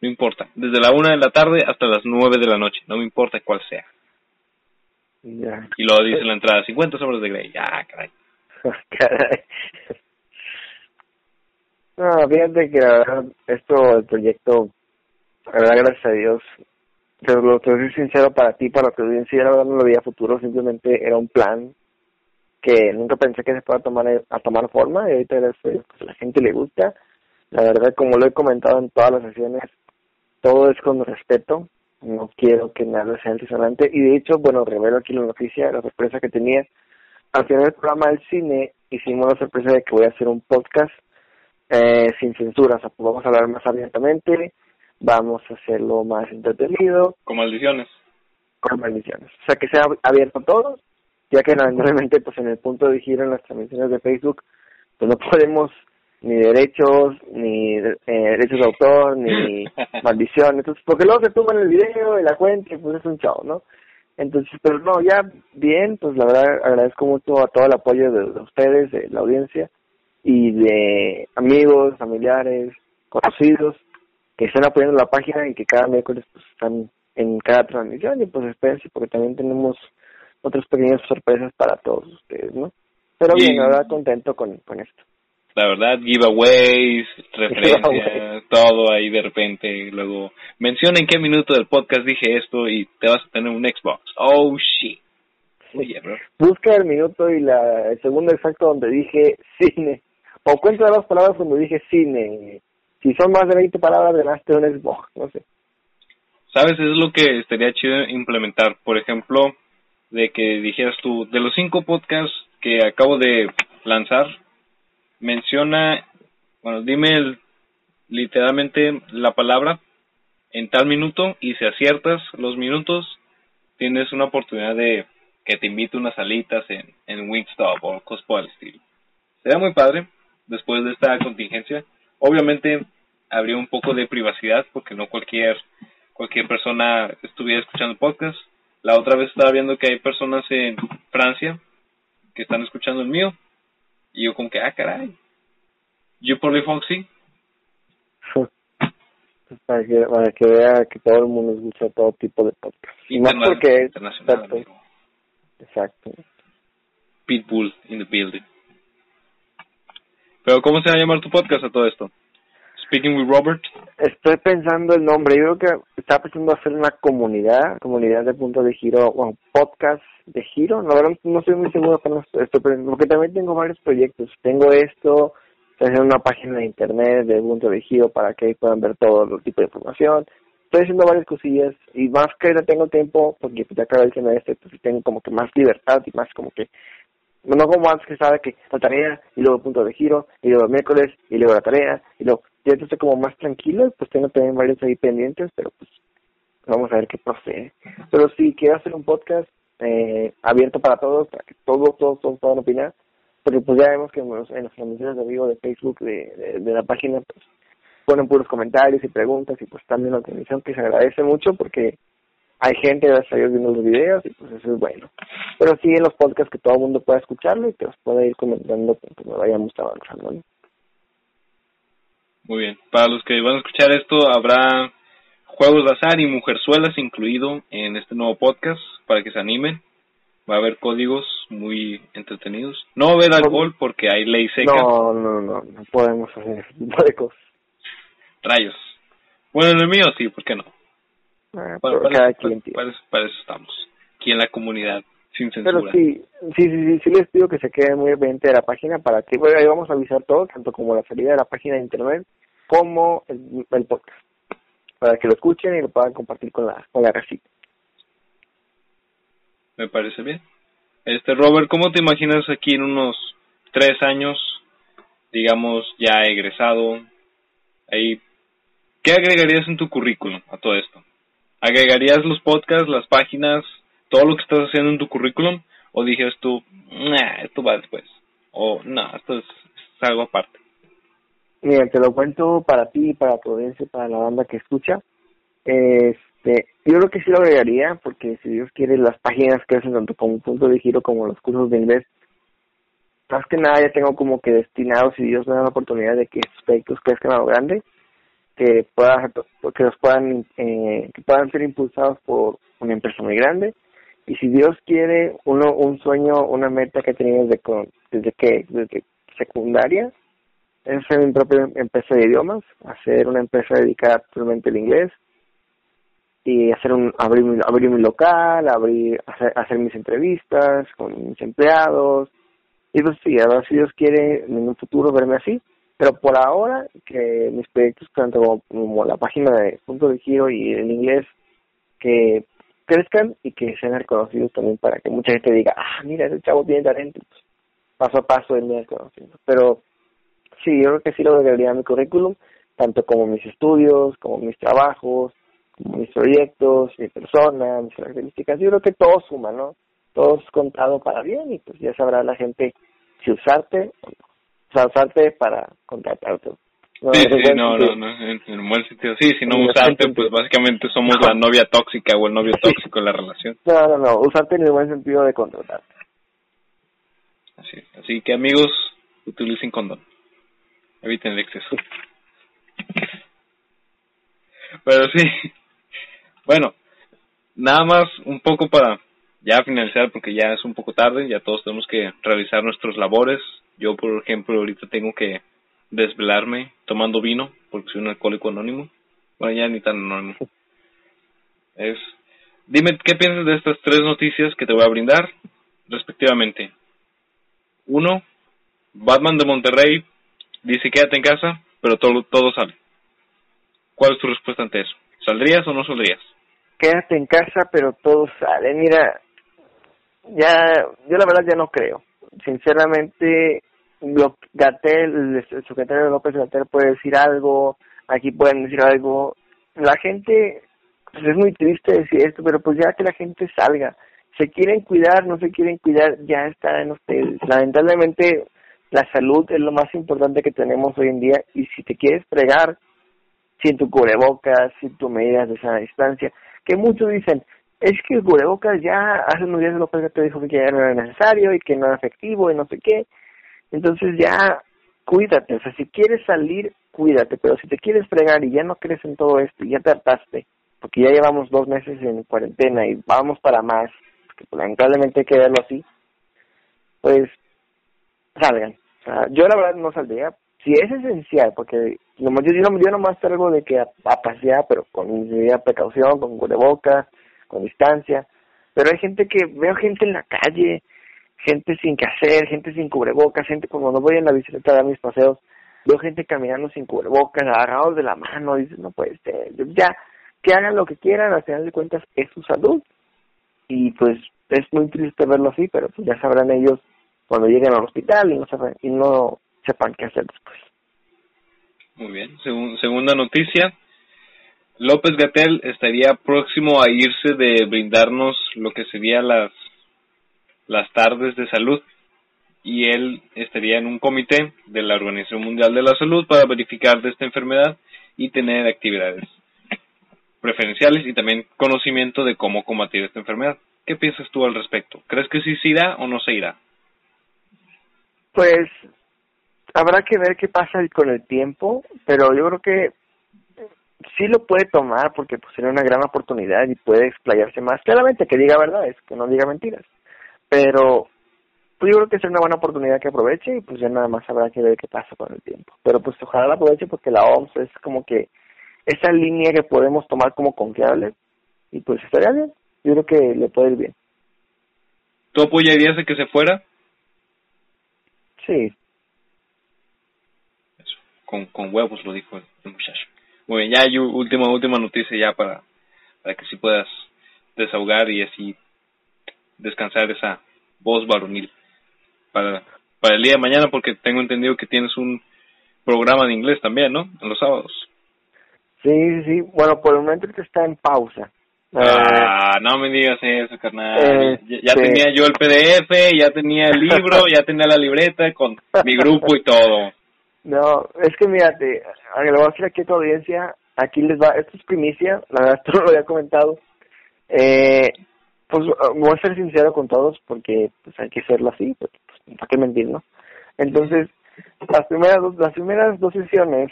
no importa, desde la una de la tarde hasta las nueve de la noche, no me importa cuál sea. Ya. Y luego dice la entrada, 50 sobres de Grey, ya, caray. caray. No, fíjate que la verdad, esto, el proyecto, la verdad, gracias a Dios, te lo te soy sincero para ti, para tu audiencia, la verdad no lo veía futuro, simplemente era un plan que nunca pensé que se pueda tomar a tomar forma y ahorita pues, a la gente le gusta la verdad, como lo he comentado en todas las sesiones, todo es con respeto. No quiero que nada sea antisonante. Y de hecho, bueno, revelo aquí la noticia, la sorpresa que tenía. Al final del programa del cine, hicimos la sorpresa de que voy a hacer un podcast eh, sin censura, o sea, pues vamos a hablar más abiertamente, vamos a hacerlo más entretenido. Con maldiciones. Con maldiciones. O sea, que sea abierto a todos, ya que lamentablemente, pues en el punto de giro en las transmisiones de Facebook, pues no podemos ni derechos, ni eh, derechos de autor, ni maldición. Entonces, porque luego se en el video y la cuenta y pues es un chao, ¿no? Entonces, pero no, ya bien, pues la verdad agradezco mucho a todo el apoyo de, ustedes, de la audiencia y de amigos, familiares, conocidos que están apoyando la página y que cada miércoles pues, están en cada transmisión y pues espérense porque también tenemos otras pequeñas sorpresas para todos ustedes, ¿no? Pero bien, la verdad contento con, con esto la verdad, giveaways, referencias, todo ahí de repente. Luego, menciona en qué minuto del podcast dije esto y te vas a tener un Xbox. Oh, shit. Busca el minuto y la, el segundo exacto donde dije cine. O cuenta las palabras cuando dije cine. Si son más de 20 palabras, ganaste un Xbox, no sé. ¿Sabes? Es lo que estaría chido implementar. Por ejemplo, de que dijeras tú, de los cinco podcasts que acabo de lanzar, menciona, bueno, dime literalmente la palabra en tal minuto y si aciertas los minutos, tienes una oportunidad de que te invite unas salitas en, en Wingstop o Cospo al estilo. Sería muy padre después de esta contingencia. Obviamente habría un poco de privacidad porque no cualquier cualquier persona estuviera escuchando podcast. La otra vez estaba viendo que hay personas en Francia que están escuchando el mío y yo como que, ah, caray. Yo por Foxy. para, que, para que vea que todo el mundo escucha todo tipo de podcast. Y más porque internacional, Exacto. Pitbull in the building. Pero ¿cómo se va a llamar tu podcast a todo esto? Speaking with Robert. Estoy pensando el nombre. Yo creo que está pensando hacer una comunidad, comunidad de punto de giro, bueno, podcast de giro. No, no estoy muy seguro con esto, porque también tengo varios proyectos. Tengo esto, hacer una página de internet de punto de giro para que puedan ver todo el tipo de información. Estoy haciendo varias cosillas y más que no tengo tiempo, porque ya acaba el semestre, pues tengo como que más libertad y más como que no como antes que sabe que la tarea y luego punto de giro y luego miércoles y luego la tarea y luego ya estoy como más tranquilo pues tengo también varios ahí pendientes pero pues vamos a ver qué procede pero si quiero hacer un podcast eh, abierto para todos para que todos todos todos puedan opinar porque pues ya vemos que en, los, en las transmisiones de vivo de Facebook de, de, la página pues ponen puros comentarios y preguntas y pues también la transmisión que se agradece mucho porque hay gente, gracias a Dios, viendo los videos y pues eso es bueno. Pero sí en los podcasts que todo el mundo pueda escucharlo y que los pueda ir comentando cuando vayamos avanzando. Muy bien. Para los que van a escuchar esto, habrá juegos de azar y mujerzuelas incluido en este nuevo podcast para que se animen. Va a haber códigos muy entretenidos. No va a haber alcohol porque hay ley seca. No, no, no, no podemos hacer cosas. Rayos. Bueno, en el mío sí, ¿por qué no? Ah, para, cada quien para, eso estamos, aquí en la comunidad, sin censura. Pero sí, sí, sí, sí, les pido que se queden muy pendientes de la página para que bueno, ahí vamos a avisar todo, tanto como la salida de la página de internet como el, el podcast, para que lo escuchen y lo puedan compartir con la, con la recita. Me parece bien. Este Robert, ¿cómo te imaginas aquí en unos tres años, digamos ya egresado? Ahí, ¿qué agregarías en tu currículum a todo esto? ¿Agregarías los podcasts, las páginas, todo lo que estás haciendo en tu currículum? ¿O dijeras tú, esto va después? O no, esto es, algo aparte. Mira, te lo cuento para ti, para tu audiencia, para la banda que escucha. Este, yo creo que sí lo agregaría, porque si Dios quiere, las páginas que hacen tanto como punto de giro como los cursos de inglés, más que nada ya tengo como que destinados, si Dios me da la oportunidad de que estos proyectos crezcan a lo grande, que pueda que los puedan eh, que puedan ser impulsados por una empresa muy grande y si Dios quiere uno un sueño una meta que tenido desde desde que desde secundaria es hacer mi propia empresa de idiomas hacer una empresa dedicada totalmente al inglés y hacer un abrir mi, abrir mi local abrir hacer, hacer mis entrevistas con mis empleados. Y pues sí a ver si Dios quiere en un futuro verme así. Pero por ahora, que mis proyectos, tanto como, la página de Punto de Giro y el inglés, que crezcan y que sean reconocidos también para que mucha gente diga, ah, mira, ese chavo tiene talento. paso a paso el ir conociendo. Pero sí, yo creo que sí lo agregaría a mi currículum, tanto como mis estudios, como mis trabajos, como mis proyectos, mi persona, mis características. Yo creo que todo suma, ¿no? Todo es contado para bien y pues ya sabrá la gente si usarte o no. O sea, usarte para contratarte. No, sí, sí, no, no, no, en, un buen sentido. Sí, si no usarte, pues básicamente somos la novia tóxica o el novio tóxico en la relación. No, no, no, usarte en el buen sentido de contratarte. Así, así que amigos, utilicen condón. Eviten el exceso. Pero sí, bueno, nada más un poco para ya finalizar porque ya es un poco tarde, ya todos tenemos que realizar nuestros labores. Yo, por ejemplo, ahorita tengo que desvelarme tomando vino porque soy un alcohólico anónimo. Bueno, ya ni tan anónimo. Es, dime qué piensas de estas tres noticias que te voy a brindar respectivamente. Uno, Batman de Monterrey dice quédate en casa, pero todo, todo sale. ¿Cuál es tu respuesta ante eso? ¿Saldrías o no saldrías? Quédate en casa, pero todo sale. Mira, ya, yo la verdad ya no creo. Sinceramente, Gatel, el secretario López Gatel puede decir algo, aquí pueden decir algo. La gente, pues es muy triste decir esto, pero pues ya que la gente salga se quieren cuidar, no se quieren cuidar, ya está en ustedes. Lamentablemente, la salud es lo más importante que tenemos hoy en día y si te quieres fregar sin tu cubrebocas, sin tus medidas de sana distancia, que muchos dicen, es que el cubrebocas ya hace unos días López te dijo que ya no era necesario y que no era efectivo y no sé qué. Entonces ya cuídate, o sea, si quieres salir, cuídate, pero si te quieres fregar y ya no crees en todo esto y ya te hartaste, porque ya llevamos dos meses en cuarentena y vamos para más, que lamentablemente hay que verlo así, pues salgan. Yo la verdad no saldría. Si es esencial, porque yo, yo, yo nomás salgo de que a, pasear, pero con precaución, con boca con distancia. Pero hay gente que, veo gente en la calle, gente sin que hacer, gente sin cubrebocas, gente como no voy en la bicicleta a dar mis paseos, veo gente caminando sin cubrebocas, agarrados de la mano, dices, no puede ser, ya, que hagan lo que quieran, al final de cuentas es su salud, y pues es muy triste verlo así, pero pues ya sabrán ellos cuando lleguen al hospital y no sepan, y no sepan qué hacer después. Muy bien. segunda noticia. López Gatel estaría próximo a irse de brindarnos lo que sería las las tardes de salud y él estaría en un comité de la Organización Mundial de la Salud para verificar de esta enfermedad y tener actividades preferenciales y también conocimiento de cómo combatir esta enfermedad. ¿Qué piensas tú al respecto? ¿Crees que sí se irá o no se irá? Pues habrá que ver qué pasa con el tiempo, pero yo creo que sí lo puede tomar porque pues sería una gran oportunidad y puede explayarse más. Claramente que diga verdades, que no diga mentiras, pero pues yo creo que es una buena oportunidad que aproveche y pues ya nada más habrá que ver qué pasa con el tiempo. Pero pues ojalá la aproveche porque la OMS es como que esa línea que podemos tomar como confiable y pues estaría bien. Yo creo que le puede ir bien. ¿Tú apoyarías a que se fuera? Sí. Eso, con, con huevos lo dijo el, muchacho. Muy bien, ya hay última, última noticia ya para, para que sí puedas desahogar y así descansar esa voz varonil para, para el día de mañana porque tengo entendido que tienes un programa de inglés también, ¿no? En los sábados. Sí, sí, sí. Bueno, por el momento que está en pausa. Ah, no me digas eso, carnal. Eh, ya, tenía yo el PDF, ya tenía el libro, ya tenía la libreta con mi grupo y todo. No, es que mírate, le voy a decir aquí a tu audiencia, aquí les va, esto es primicia, la verdad esto no lo había comentado. Eh, pues voy a ser sincero con todos porque pues hay que hacerlo así, porque pues, ¿para qué mentir, no? Entonces, las primeras dos, las primeras dos sesiones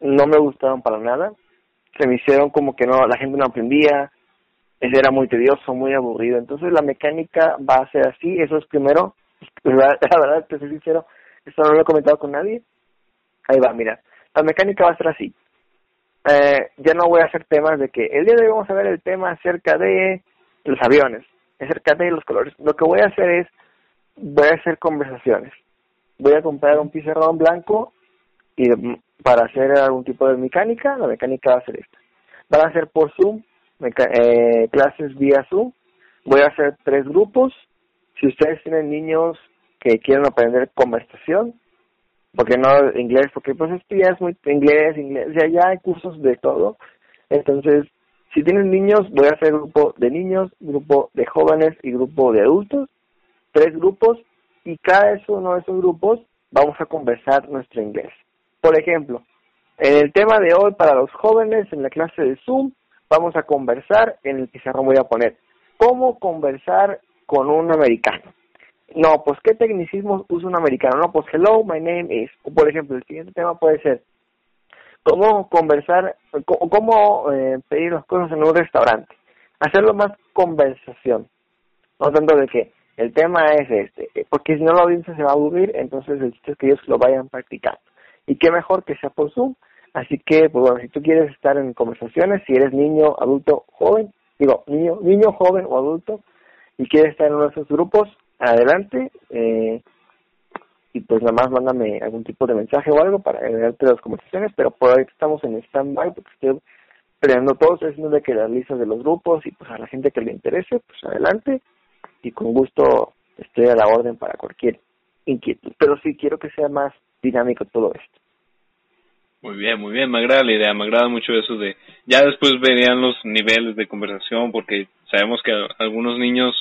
no me gustaron para nada, se me hicieron como que no, la gente no aprendía, era muy tedioso, muy aburrido. Entonces la mecánica va a ser así, eso es primero, la, verdad, te soy sincero, esto no lo he comentado con nadie. Ahí va, mira, la mecánica va a ser así. Eh, ya no voy a hacer temas de que el día de hoy vamos a ver el tema acerca de los aviones, acerca de los colores. Lo que voy a hacer es, voy a hacer conversaciones. Voy a comprar un pizarrón blanco y para hacer algún tipo de mecánica, la mecánica va a ser esta. Van a ser por Zoom eh, clases vía Zoom. Voy a hacer tres grupos. Si ustedes tienen niños que quieren aprender conversación, porque no inglés, porque pues esto ya es muy inglés, inglés, ya, ya hay cursos de todo. Entonces, si tienen niños, voy a hacer grupo de niños, grupo de jóvenes y grupo de adultos, tres grupos, y cada uno de esos grupos vamos a conversar nuestro inglés. Por ejemplo, en el tema de hoy para los jóvenes, en la clase de Zoom, vamos a conversar, en el pizarrón voy a poner, ¿cómo conversar con un americano? No, pues ¿qué tecnicismos usa un americano? No, pues hello, my name is. O por ejemplo, el siguiente tema puede ser, ¿cómo conversar, cómo, eh, pedir las cosas en un restaurante? Hacerlo más conversación, no tanto de que el tema es este, porque si no la audiencia se va a aburrir, entonces el chiste es que ellos lo vayan practicando. Y qué mejor que sea por Zoom. Así que, pues bueno, si tú quieres estar en conversaciones, si eres niño, adulto, joven, digo, niño, niño, joven o adulto, y quieres estar en uno de esos grupos, adelante. Eh, y pues nada más mándame algún tipo de mensaje o algo para agregarte las conversaciones, pero por ahorita estamos en stand-by porque estoy peleando todo, estoy haciendo de que las listas de los grupos y pues a la gente que le interese, pues adelante y con gusto estoy a la orden para cualquier inquietud, pero sí quiero que sea más dinámico todo esto. Muy bien, muy bien, me agrada la idea, me agrada mucho eso de, ya después verían los niveles de conversación, porque sabemos que algunos niños,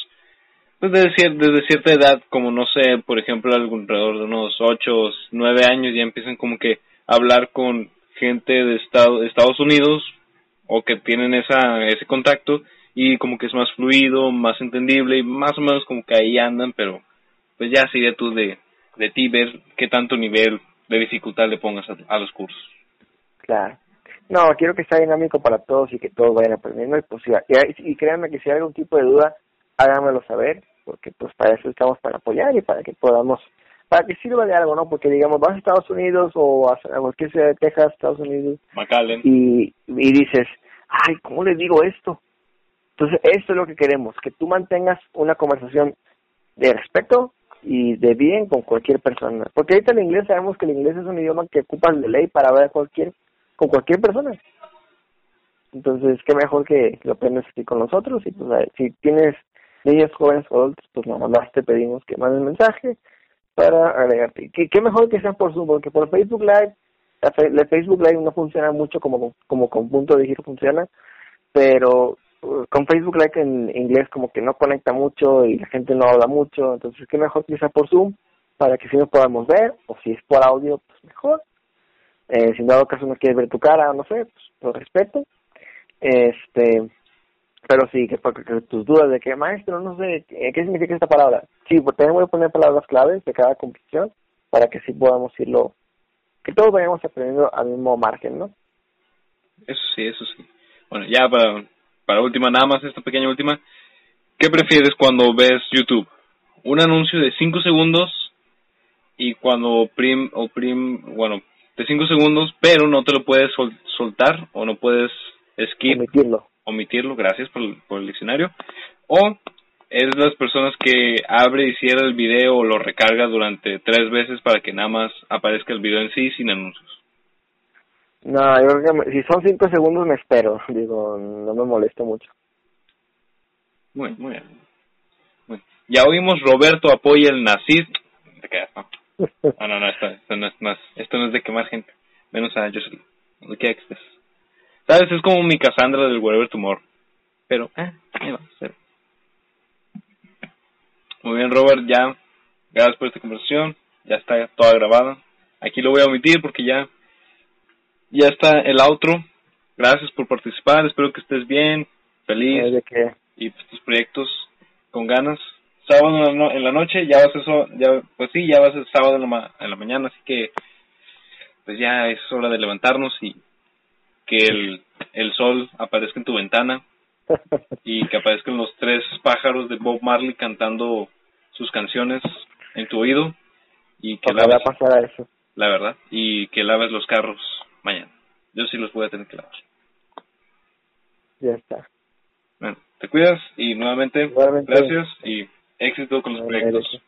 pues desde, desde cierta edad, como no sé, por ejemplo, alrededor de unos 8 o 9 años, ya empiezan como que a hablar con gente de, estado, Estados Unidos, o que tienen esa, ese contacto, y como que es más fluido, más entendible, y más o menos como que ahí andan, pero pues ya sería tú de, de ti ver qué tanto nivel de dificultad le pongas a, los cursos. Claro. No, quiero que sea dinámico para todos y que todos vayan aprendiendo y pues y, y créanme que si hay algún tipo de duda, háganmelo saber, porque pues para eso estamos para apoyar y para que podamos, para que sirva de algo, ¿no? Porque digamos, vas a Estados Unidos o a, cualquier ciudad de Texas, Estados Unidos, y, y dices, ay, ¿cómo le digo esto? Entonces, esto es lo que queremos, que tú mantengas una conversación de respeto, y de bien con cualquier persona. Porque ahorita el inglés sabemos que el inglés es un idioma que ocupan de ley para ver cualquier, con cualquier persona. Entonces, qué mejor que lo aprendas aquí con nosotros. Y pues, si tienes niños jóvenes o adultos, pues nada más te pedimos que mandes mensaje para agregarte. ¿Qué, qué mejor que sea por Zoom, porque por Facebook Live, la, Facebook Live no funciona mucho como, como con punto de giro funciona, pero con Facebook Live en inglés como que no conecta mucho y la gente no habla mucho, entonces qué mejor que sea por Zoom para que si nos podamos ver, o si es por audio, pues mejor. Eh, si en dado caso no quieres ver tu cara, no sé, pues lo respeto. Este, pero sí, que, porque tus dudas de que, maestro, no sé, ¿qué significa esta palabra? Sí, pues también voy a poner palabras claves de cada competición para que sí podamos irlo, que todos vayamos aprendiendo al mismo margen, ¿no? Eso sí, eso sí. Bueno, ya para para última, nada más esta pequeña última, ¿qué prefieres cuando ves YouTube? ¿Un anuncio de 5 segundos y cuando prim, o prim, bueno, de 5 segundos, pero no te lo puedes soltar o no puedes skip, omitirlo, omitirlo gracias por, por el diccionario, o es las personas que abre y cierra el video o lo recarga durante tres veces para que nada más aparezca el video en sí sin anuncios. No, yo creo que si son cinco segundos me espero, digo, no me molesto mucho. Muy, muy bien. Ya oímos Roberto apoya el nazismo. Te quedas, ¿no? Ah, no, no, esto, no es más, esto no es de que más gente, menos a Jocelyn. ¿De qué ¿Sabes? Es como mi Cassandra del Whatever Tomorrow. Pero, eh, ahí va, cero. Muy bien, Robert, ya. Gracias por esta conversación. Ya está toda grabada. Aquí lo voy a omitir porque ya ya está el outro. Gracias por participar. Espero que estés bien, feliz. Y pues, tus proyectos con ganas. Sábado en la, noche, ya vas eso, ya, pues sí, ya va a ser sábado en la, en la mañana, así que pues ya es hora de levantarnos y que el, el sol aparezca en tu ventana y que aparezcan los tres pájaros de Bob Marley cantando sus canciones en tu oído y que laves, pasar eso. la verdad y que laves los carros mañana. Yo sí los voy a tener que lavar. Ya está. Bueno, te cuidas y nuevamente gracias y éxito con los proyectos.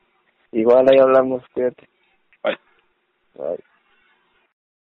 Igual ahí hablamos, cuídate. Bye. Bye.